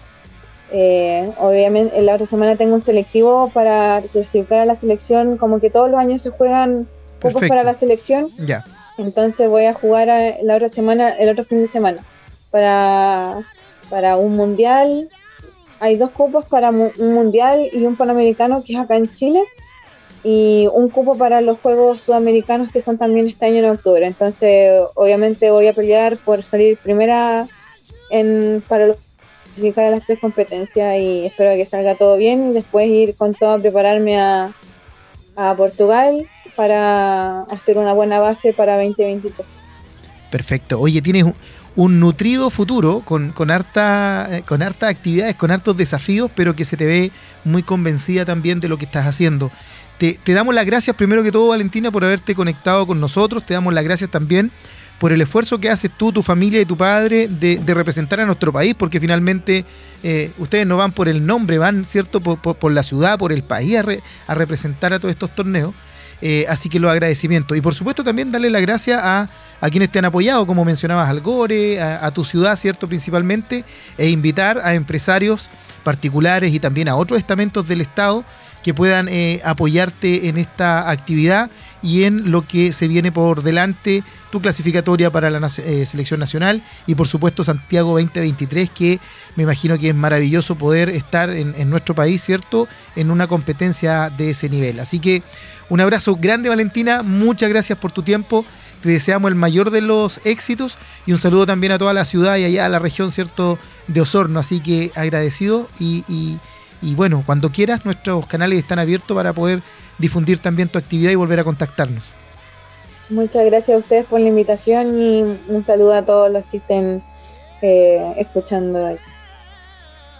eh, obviamente, la otra semana tengo un selectivo para clasificar a la selección. Como que todos los años se juegan cupos para la selección. Ya, Entonces voy a jugar a- la otra semana, el otro fin de semana, para, para un mundial. Hay dos cupos para mu- un mundial y un panamericano que es acá en Chile. Y un cupo para los Juegos Sudamericanos que son también este año en octubre. Entonces, obviamente voy a pelear por salir primera en, para los clasificar a las tres competencias y espero que salga todo bien y después ir con todo a prepararme a, a Portugal para hacer una buena base para 2023. perfecto. Oye, tienes un, nutrido futuro con, con, harta, eh, con hartas actividades, con hartos desafíos, pero que se te ve muy convencida también de lo que estás haciendo. Te, te damos las gracias primero que todo, Valentina, por haberte conectado con nosotros. Te damos las gracias también por el esfuerzo que haces tú, tu familia y tu padre de, representar a nuestro país, porque finalmente eh, ustedes no van por el nombre, van, ¿cierto?, por, por- la ciudad, por el país a representar a todos estos torneos. Eh, así que los agradecimientos. Y por supuesto también darle las gracias a, a quienes te han apoyado, como mencionabas, al Gore, a, a tu ciudad, ¿cierto? Principalmente, e invitar a empresarios particulares y también a otros estamentos del Estado que puedan eh, apoyarte en esta actividad y en lo que se viene por delante, tu clasificatoria para la eh, selección nacional y por supuesto Santiago 2023, que me imagino que es maravilloso poder estar en, nuestro país, ¿cierto? En una competencia de ese nivel. Así que un abrazo grande Valentina, muchas gracias por tu tiempo. Te deseamos el mayor de los éxitos y un saludo también a toda la ciudad y allá a la región, ¿cierto?, de Osorno. Así que agradecido y- y bueno, cuando quieras, nuestros canales están abiertos para poder difundir también tu actividad y volver a contactarnos. Muchas gracias a ustedes por la invitación y un saludo a todos los que estén eh, escuchando.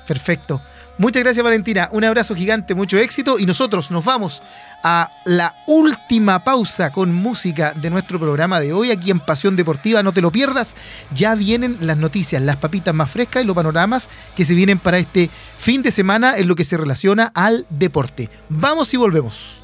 Perfecto. Muchas gracias Valentina, un abrazo gigante, mucho éxito y nosotros nos vamos a la última pausa con música de nuestro programa de hoy aquí en Pasión Deportiva, no te lo pierdas, ya vienen las noticias, las papitas más frescas y los panoramas que se vienen para este fin de semana en lo que se relaciona al deporte. Vamos y volvemos.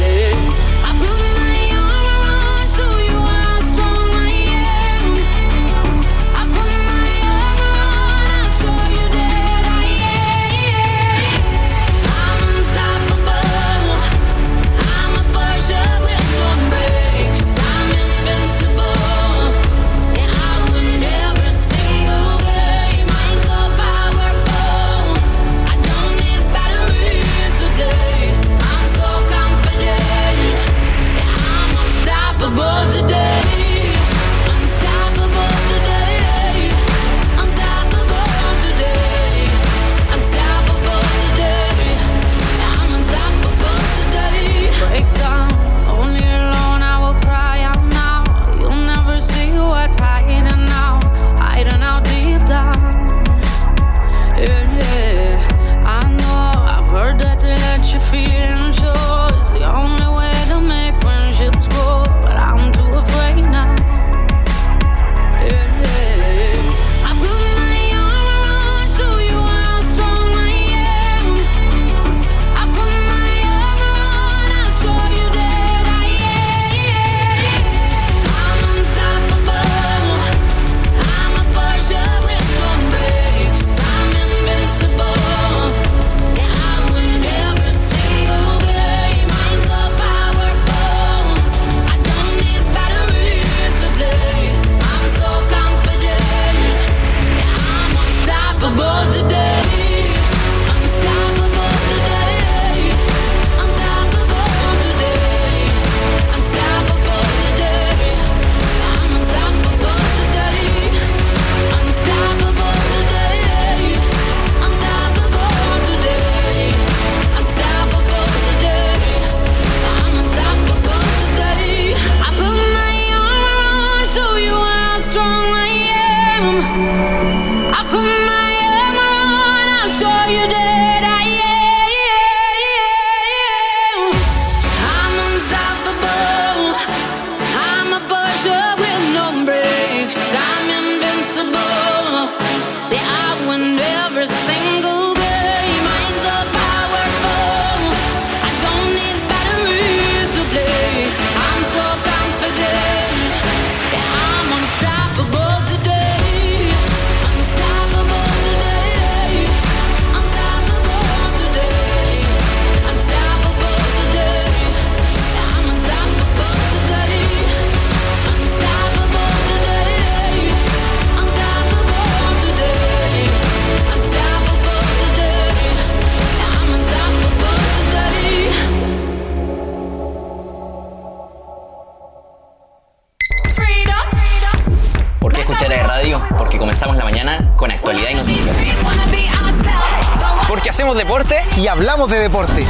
Hacemos deporte Y hablamos de deporte.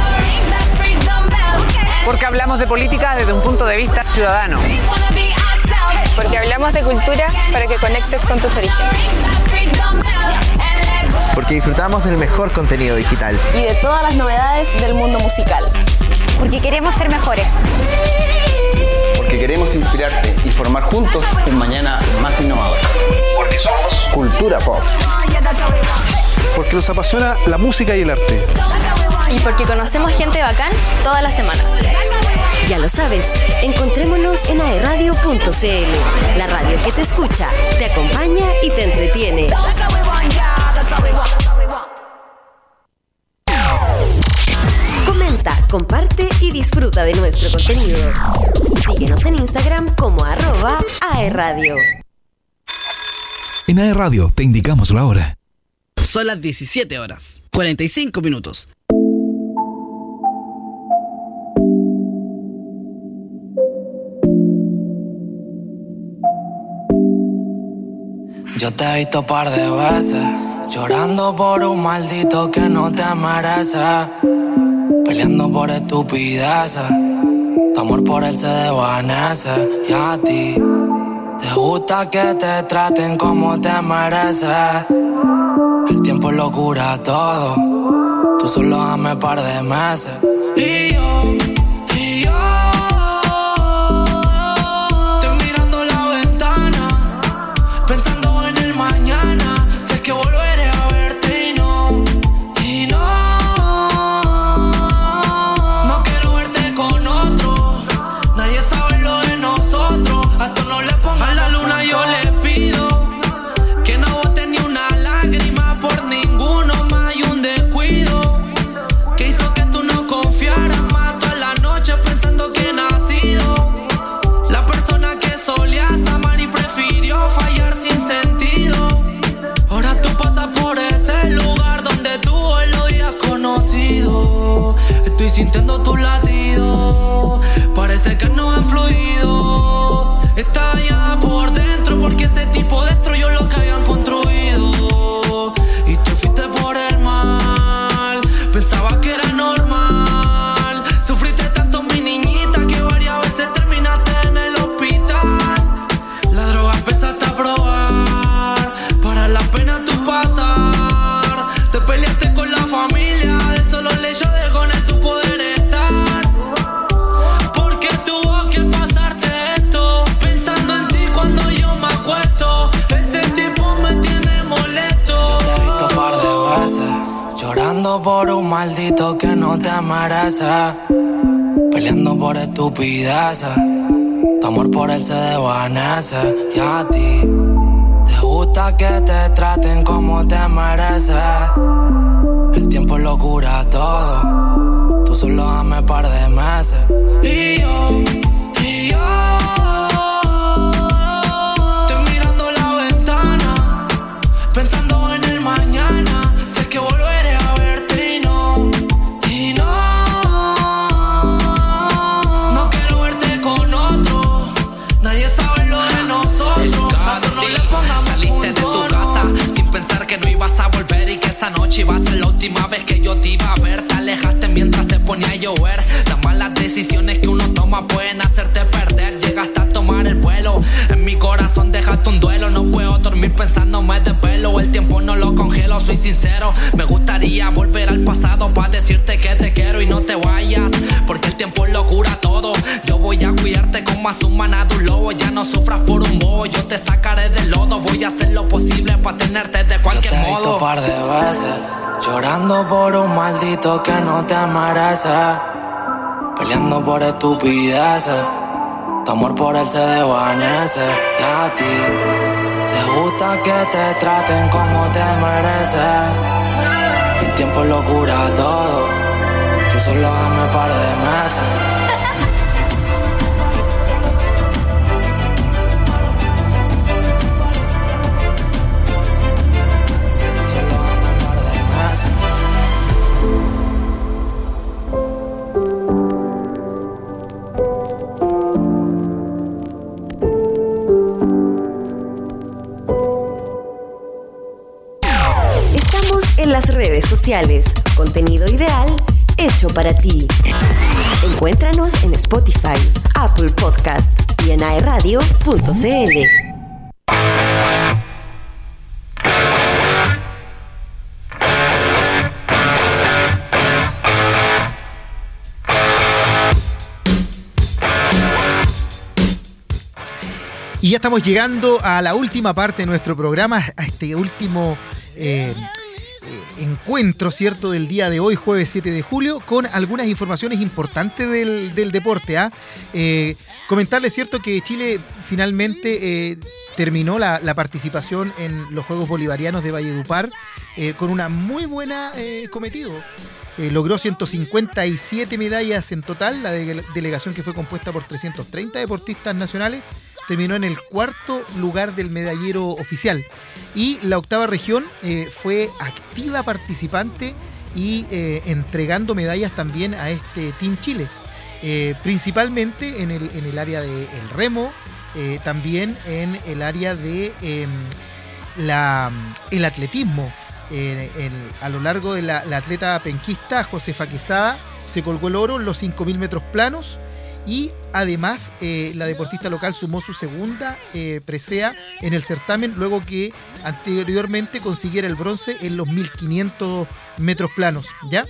Porque hablamos de política desde un punto de vista ciudadano. Porque hablamos de cultura para que conectes con tus orígenes. porque disfrutamos del mejor contenido digital. y de todas las novedades del mundo musical. Porque queremos ser mejores. Porque queremos inspirarte y formar juntos un mañana más innovador. Porque somos Cultura pop. Porque nos apasiona la música y el arte. Y porque conocemos gente bacán todas las semanas. Ya lo sabes, encontrémonos en aerradio.cl, la radio que te escucha, te acompaña y te entretiene. Comenta, comparte y disfruta de nuestro contenido. Síguenos en Instagram como arroba aerradio. En AE Radio te indicamos la hora. Son las 17 horas, 45 minutos. Yo te he visto par de veces llorando por un maldito que no te merece, peleando por estupideces. Tu amor por él se desvanece y a ti te gusta que te traten como te mereces. El tiempo lo cura todo, tú solo dame par de meses. Y yo, llover. Las malas decisiones que uno toma pueden hacerte perder. Llegaste a tomar el vuelo. En mi corazón dejaste un duelo. No puedo dormir pensándome de pelo. El tiempo no lo congelo, soy sincero. Me gustaría volver al pasado para decirte que te quiero y no te vayas. Porque el tiempo lo cura todo. Yo voy a cuidarte como a su manado un lobo. Ya no sufras por un bobo. Yo te sacaré del lodo. Voy a hacer lo posible para tenerte de cualquier Te he visto modo. par de veces llorando por un maldito que no te merece, peleando por estupideces. Tu amor por él se desvanece y a ti te gusta que te traten como te mereces. El tiempo lo cura todo. Tú solo dame par de meses. Contenido ideal hecho para ti. Encuéntranos en Spotify, Apple Podcast y en aeradio.cl. Y ya estamos llegando a la última parte de nuestro programa, a este último eh, encuentro, ¿cierto?, del día de hoy, jueves 7 de julio, con algunas informaciones importantes del, del deporte. ¿ah? Eh, comentarles, ¿cierto?, que Chile finalmente eh, terminó la, participación en los Juegos Bolivarianos de Valledupar eh, con una muy buena eh, cometido. Eh, logró 157 medallas en total, la de- delegación que fue compuesta por 330 deportistas nacionales terminó en el cuarto lugar del medallero oficial. Y la octava región eh, fue activa participante y eh, entregando medallas también a este Team Chile. Eh, principalmente en el, en el área del remo, eh, también en el área de em, la, el atletismo. A lo largo de la, la atleta penquista Josefa Quesada se colgó el oro en los 5.000 metros planos y además eh, la deportista local sumó su segunda eh, presea en el certamen luego que anteriormente consiguiera el bronce en los 1.500 metros planos. ¿ya?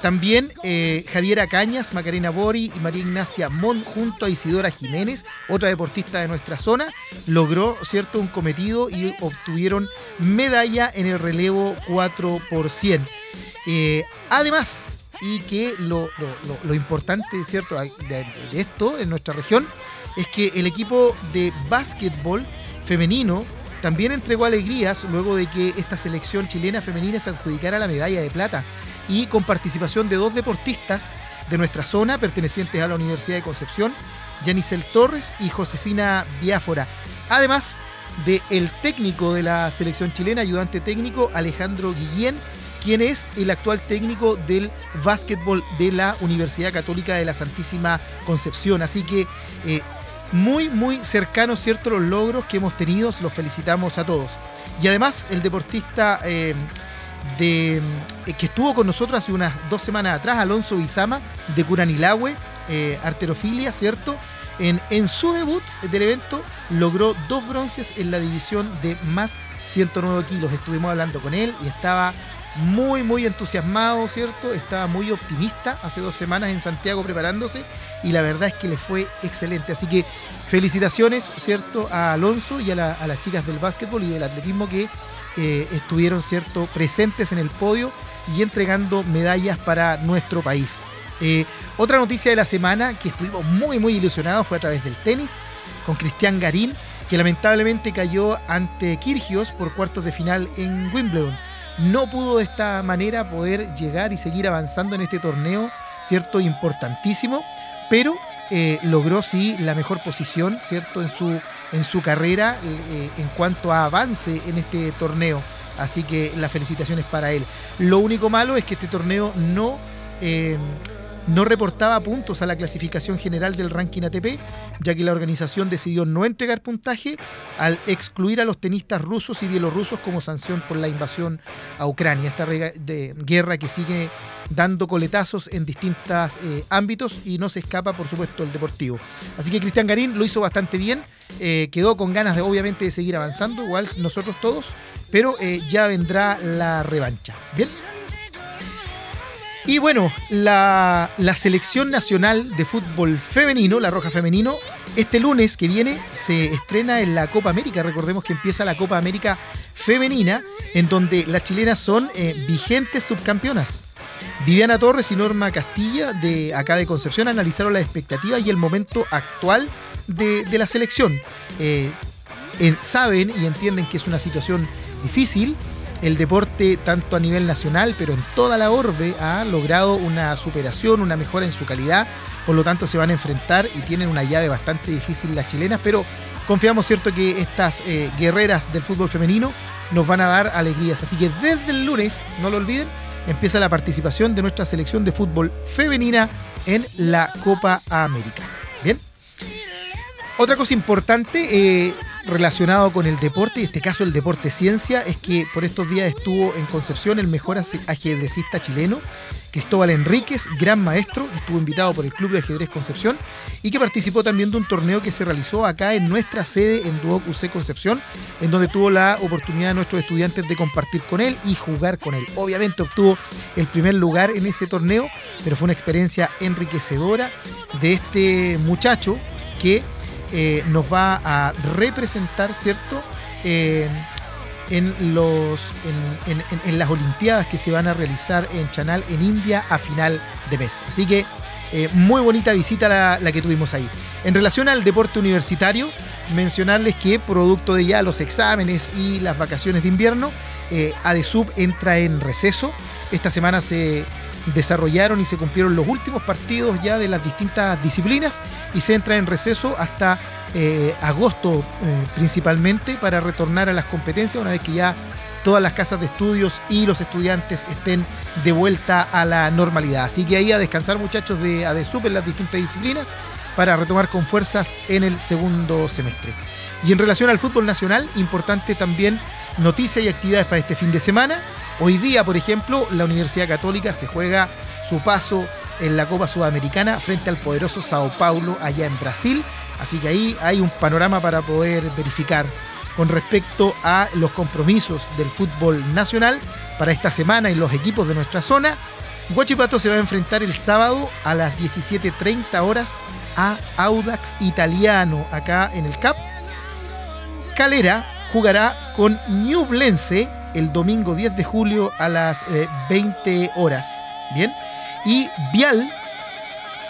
También eh, Javiera Cañas, Macarena Bori y María Ignacia Mon junto a Isidora Jiménez, otra deportista de nuestra zona, logró cierto un cometido y obtuvieron medalla en el relevo 4 por 100. Eh, además, y que lo, lo- importante cierto de, esto en nuestra región es que el equipo de básquetbol femenino también entregó alegrías luego de que esta selección chilena femenina se adjudicara la medalla de plata y con participación de dos deportistas de nuestra zona pertenecientes a la Universidad de Concepción, Yanisel Torres y Josefina Biáfora. Además de el técnico de la selección chilena, ayudante técnico Alejandro Guillén, quien es el actual técnico del básquetbol de la Universidad Católica de la Santísima Concepción. Así que eh, muy, muy cercanos, ¿cierto? Los logros que hemos tenido, los felicitamos a todos. Y además, el deportista eh, eh, que estuvo con nosotros hace unas dos semanas atrás, Alonso Bizama, de Curanilahue, arterofilia, ¿cierto? En, su debut del evento logró dos bronces en la división de más 109 kilos. Estuvimos hablando con él y estaba muy, muy entusiasmado, ¿cierto? Estaba muy optimista hace dos semanas en Santiago preparándose y la verdad es que le fue excelente. Así que felicitaciones, ¿cierto? A Alonso y a las chicas del básquetbol y del atletismo que eh, estuvieron, ¿cierto? Presentes en el podio y entregando medallas para nuestro país. Eh, otra noticia de la semana que estuvimos muy, muy ilusionados fue a través del tenis con Cristian Garín, que lamentablemente cayó ante Kirgios por cuartos de final en Wimbledon no pudo de esta manera poder llegar y seguir avanzando en este torneo, ¿cierto? Importantísimo, pero eh, logró sí la mejor posición, ¿cierto? En su, en su carrera eh, en cuanto a avance en este torneo. Así que las felicitaciones para él. Lo único malo es que este torneo no... no reportaba puntos a la clasificación general del ranking ATP, ya que la organización decidió no entregar puntaje al excluir a los tenistas rusos y bielorrusos como sanción por la invasión a Ucrania, esta de guerra que sigue dando coletazos en distintos ámbitos y no se escapa, por supuesto, el deportivo. Así que Cristian Garín lo hizo bastante bien, eh, quedó con ganas de obviamente de seguir avanzando, igual nosotros todos, pero eh, ya vendrá la revancha. Bien. Y bueno, la, selección nacional de fútbol femenino, la Roja Femenino, este lunes que viene se estrena en la Copa América. Recordemos que empieza la Copa América Femenina, en donde las chilenas son eh, vigentes subcampeonas. Viviana Torres y Norma Castilla, de acá de Concepción, analizaron las expectativas y el momento actual de, la selección. Eh, en- saben y entienden que es una situación difícil. El deporte, tanto a nivel nacional, pero en toda la orbe, ha logrado una superación, una mejora en su calidad. Por lo tanto, se van a enfrentar y tienen una llave bastante difícil las chilenas, pero confiamos, ¿cierto?, que estas eh, guerreras del fútbol femenino nos van a dar alegrías. Así que desde el lunes, no lo olviden, empieza la participación de nuestra selección de fútbol femenina en la Copa América. Bien. Otra cosa importante eh, relacionado con el deporte, y en este caso el deporte ciencia, es que por estos días estuvo en Concepción el mejor ajedrecista chileno, Cristóbal Enríquez, gran maestro, que estuvo invitado por el Club de Ajedrez Concepción y que participó también de un torneo que se realizó acá en nuestra sede en Duoc Concepción, en donde tuvo la oportunidad de nuestros estudiantes de compartir con él y jugar con él. Obviamente obtuvo el primer lugar en ese torneo, pero fue una experiencia enriquecedora de este muchacho que eh, nos va a representar, ¿cierto? Eh, en, los, en, las Olimpiadas que se van a realizar en Chanal, en India, a final de mes. Así que eh, muy bonita visita la, que tuvimos ahí. En relación al deporte universitario, mencionarles que producto de ya los exámenes y las vacaciones de invierno, ADESUB entra en receso. Esta semana se desarrollaron y se cumplieron los últimos partidos ya de las distintas disciplinas y se entra en receso hasta eh, agosto eh, principalmente para retornar a las competencias una vez que ya todas las casas de estudios y los estudiantes estén de vuelta a la normalidad. Así que ahí a descansar muchachos de ADESUP en las distintas disciplinas para retomar con fuerzas en el segundo semestre. Y en relación al fútbol nacional, importante también noticias y actividades para este fin de semana. Hoy día, por ejemplo, la Universidad Católica se juega su paso en la Copa Sudamericana frente al poderoso Sao Paulo allá en Brasil. Así que ahí hay un panorama para poder verificar con respecto a los compromisos del fútbol nacional para esta semana y los equipos de nuestra zona. Guachipato se va a enfrentar el sábado a las 17.30 horas a Audax Italiano acá en el CAP. Calera jugará con Ñublense el domingo 10 de julio a las eh, 20 horas. Bien. Y Vial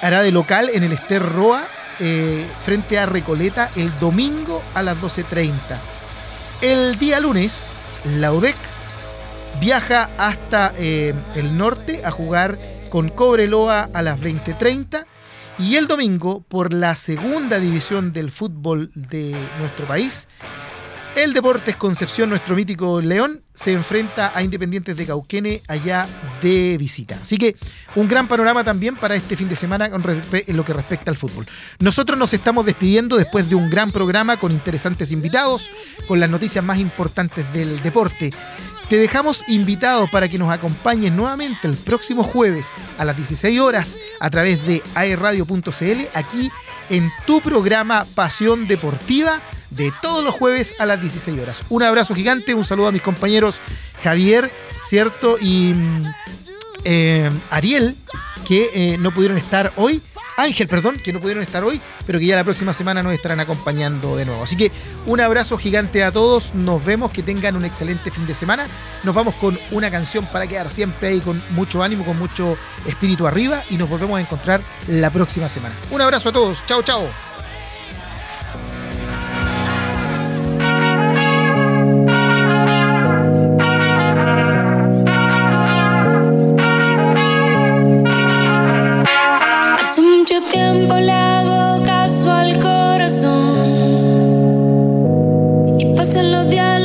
hará de local en el Ester Roa eh, frente a Recoleta el domingo a las 12.30. El día lunes, la UDEC viaja hasta eh, el norte a jugar con Cobreloa a las 20.30 y el domingo por la segunda división del fútbol de nuestro país. El Deportes Concepción, nuestro mítico León, se enfrenta a Independientes de Cauquene allá de visita. Así que un gran panorama también para este fin de semana en lo que respecta al fútbol. Nosotros nos estamos despidiendo después de un gran programa con interesantes invitados, con las noticias más importantes del deporte. Te dejamos invitados para que nos acompañes nuevamente el próximo jueves a las 16 horas a través de aerradio.cl aquí en tu programa Pasión Deportiva de todos los jueves a las 16 horas. Un abrazo gigante, un saludo a mis compañeros Javier, ¿cierto? Y mm, eh, Ariel, que eh, no pudieron estar hoy. Ángel, perdón, que no pudieron estar hoy, pero que ya la próxima semana nos estarán acompañando de nuevo. Así que un abrazo gigante a todos, nos vemos, que tengan un excelente fin de semana. Nos vamos con una canción para quedar siempre ahí con mucho ánimo, con mucho espíritu arriba y nos volvemos a encontrar la próxima semana. Un abrazo a todos, chao, chao. Tiempo le hago caso al corazón. Y pasan los días,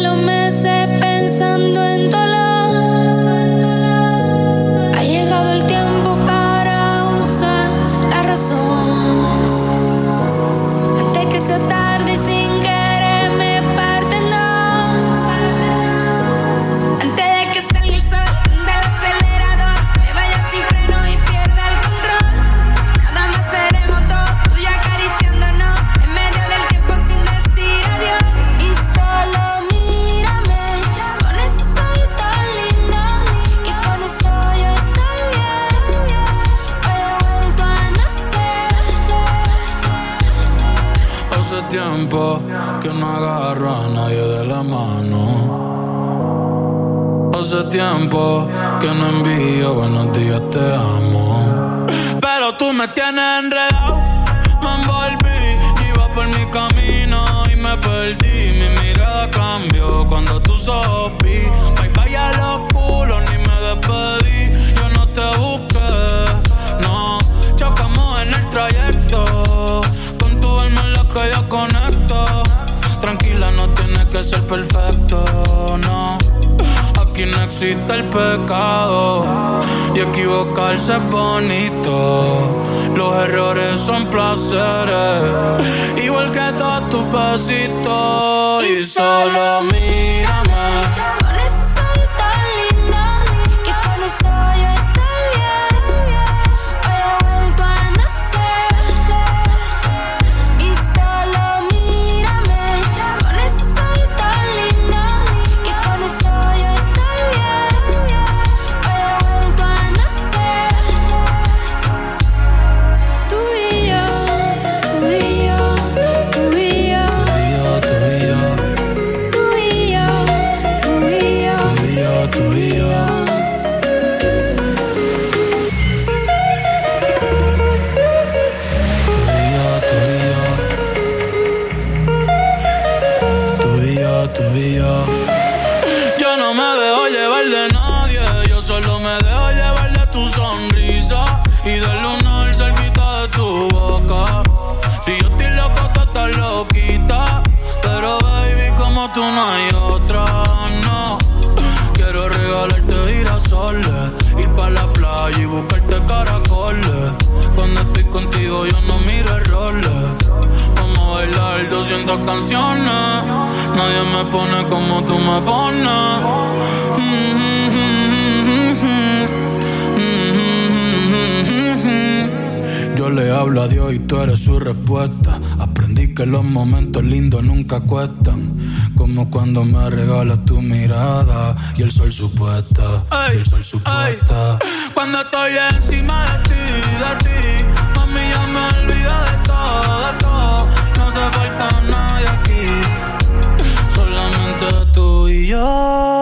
We are. Bailar 200 canciones. Nadie me pone como tú me pones. Yo le hablo a Dios y tú eres su respuesta. Aprendí que los momentos lindos nunca cuestan. Como cuando me regalas tu mirada y el sol supuesta. y el sol supuesta. Cuando estoy encima de ti, de ti, mami ya me olvido de todo, de todo. Hace falta nadie aquí, solamente tú y yo.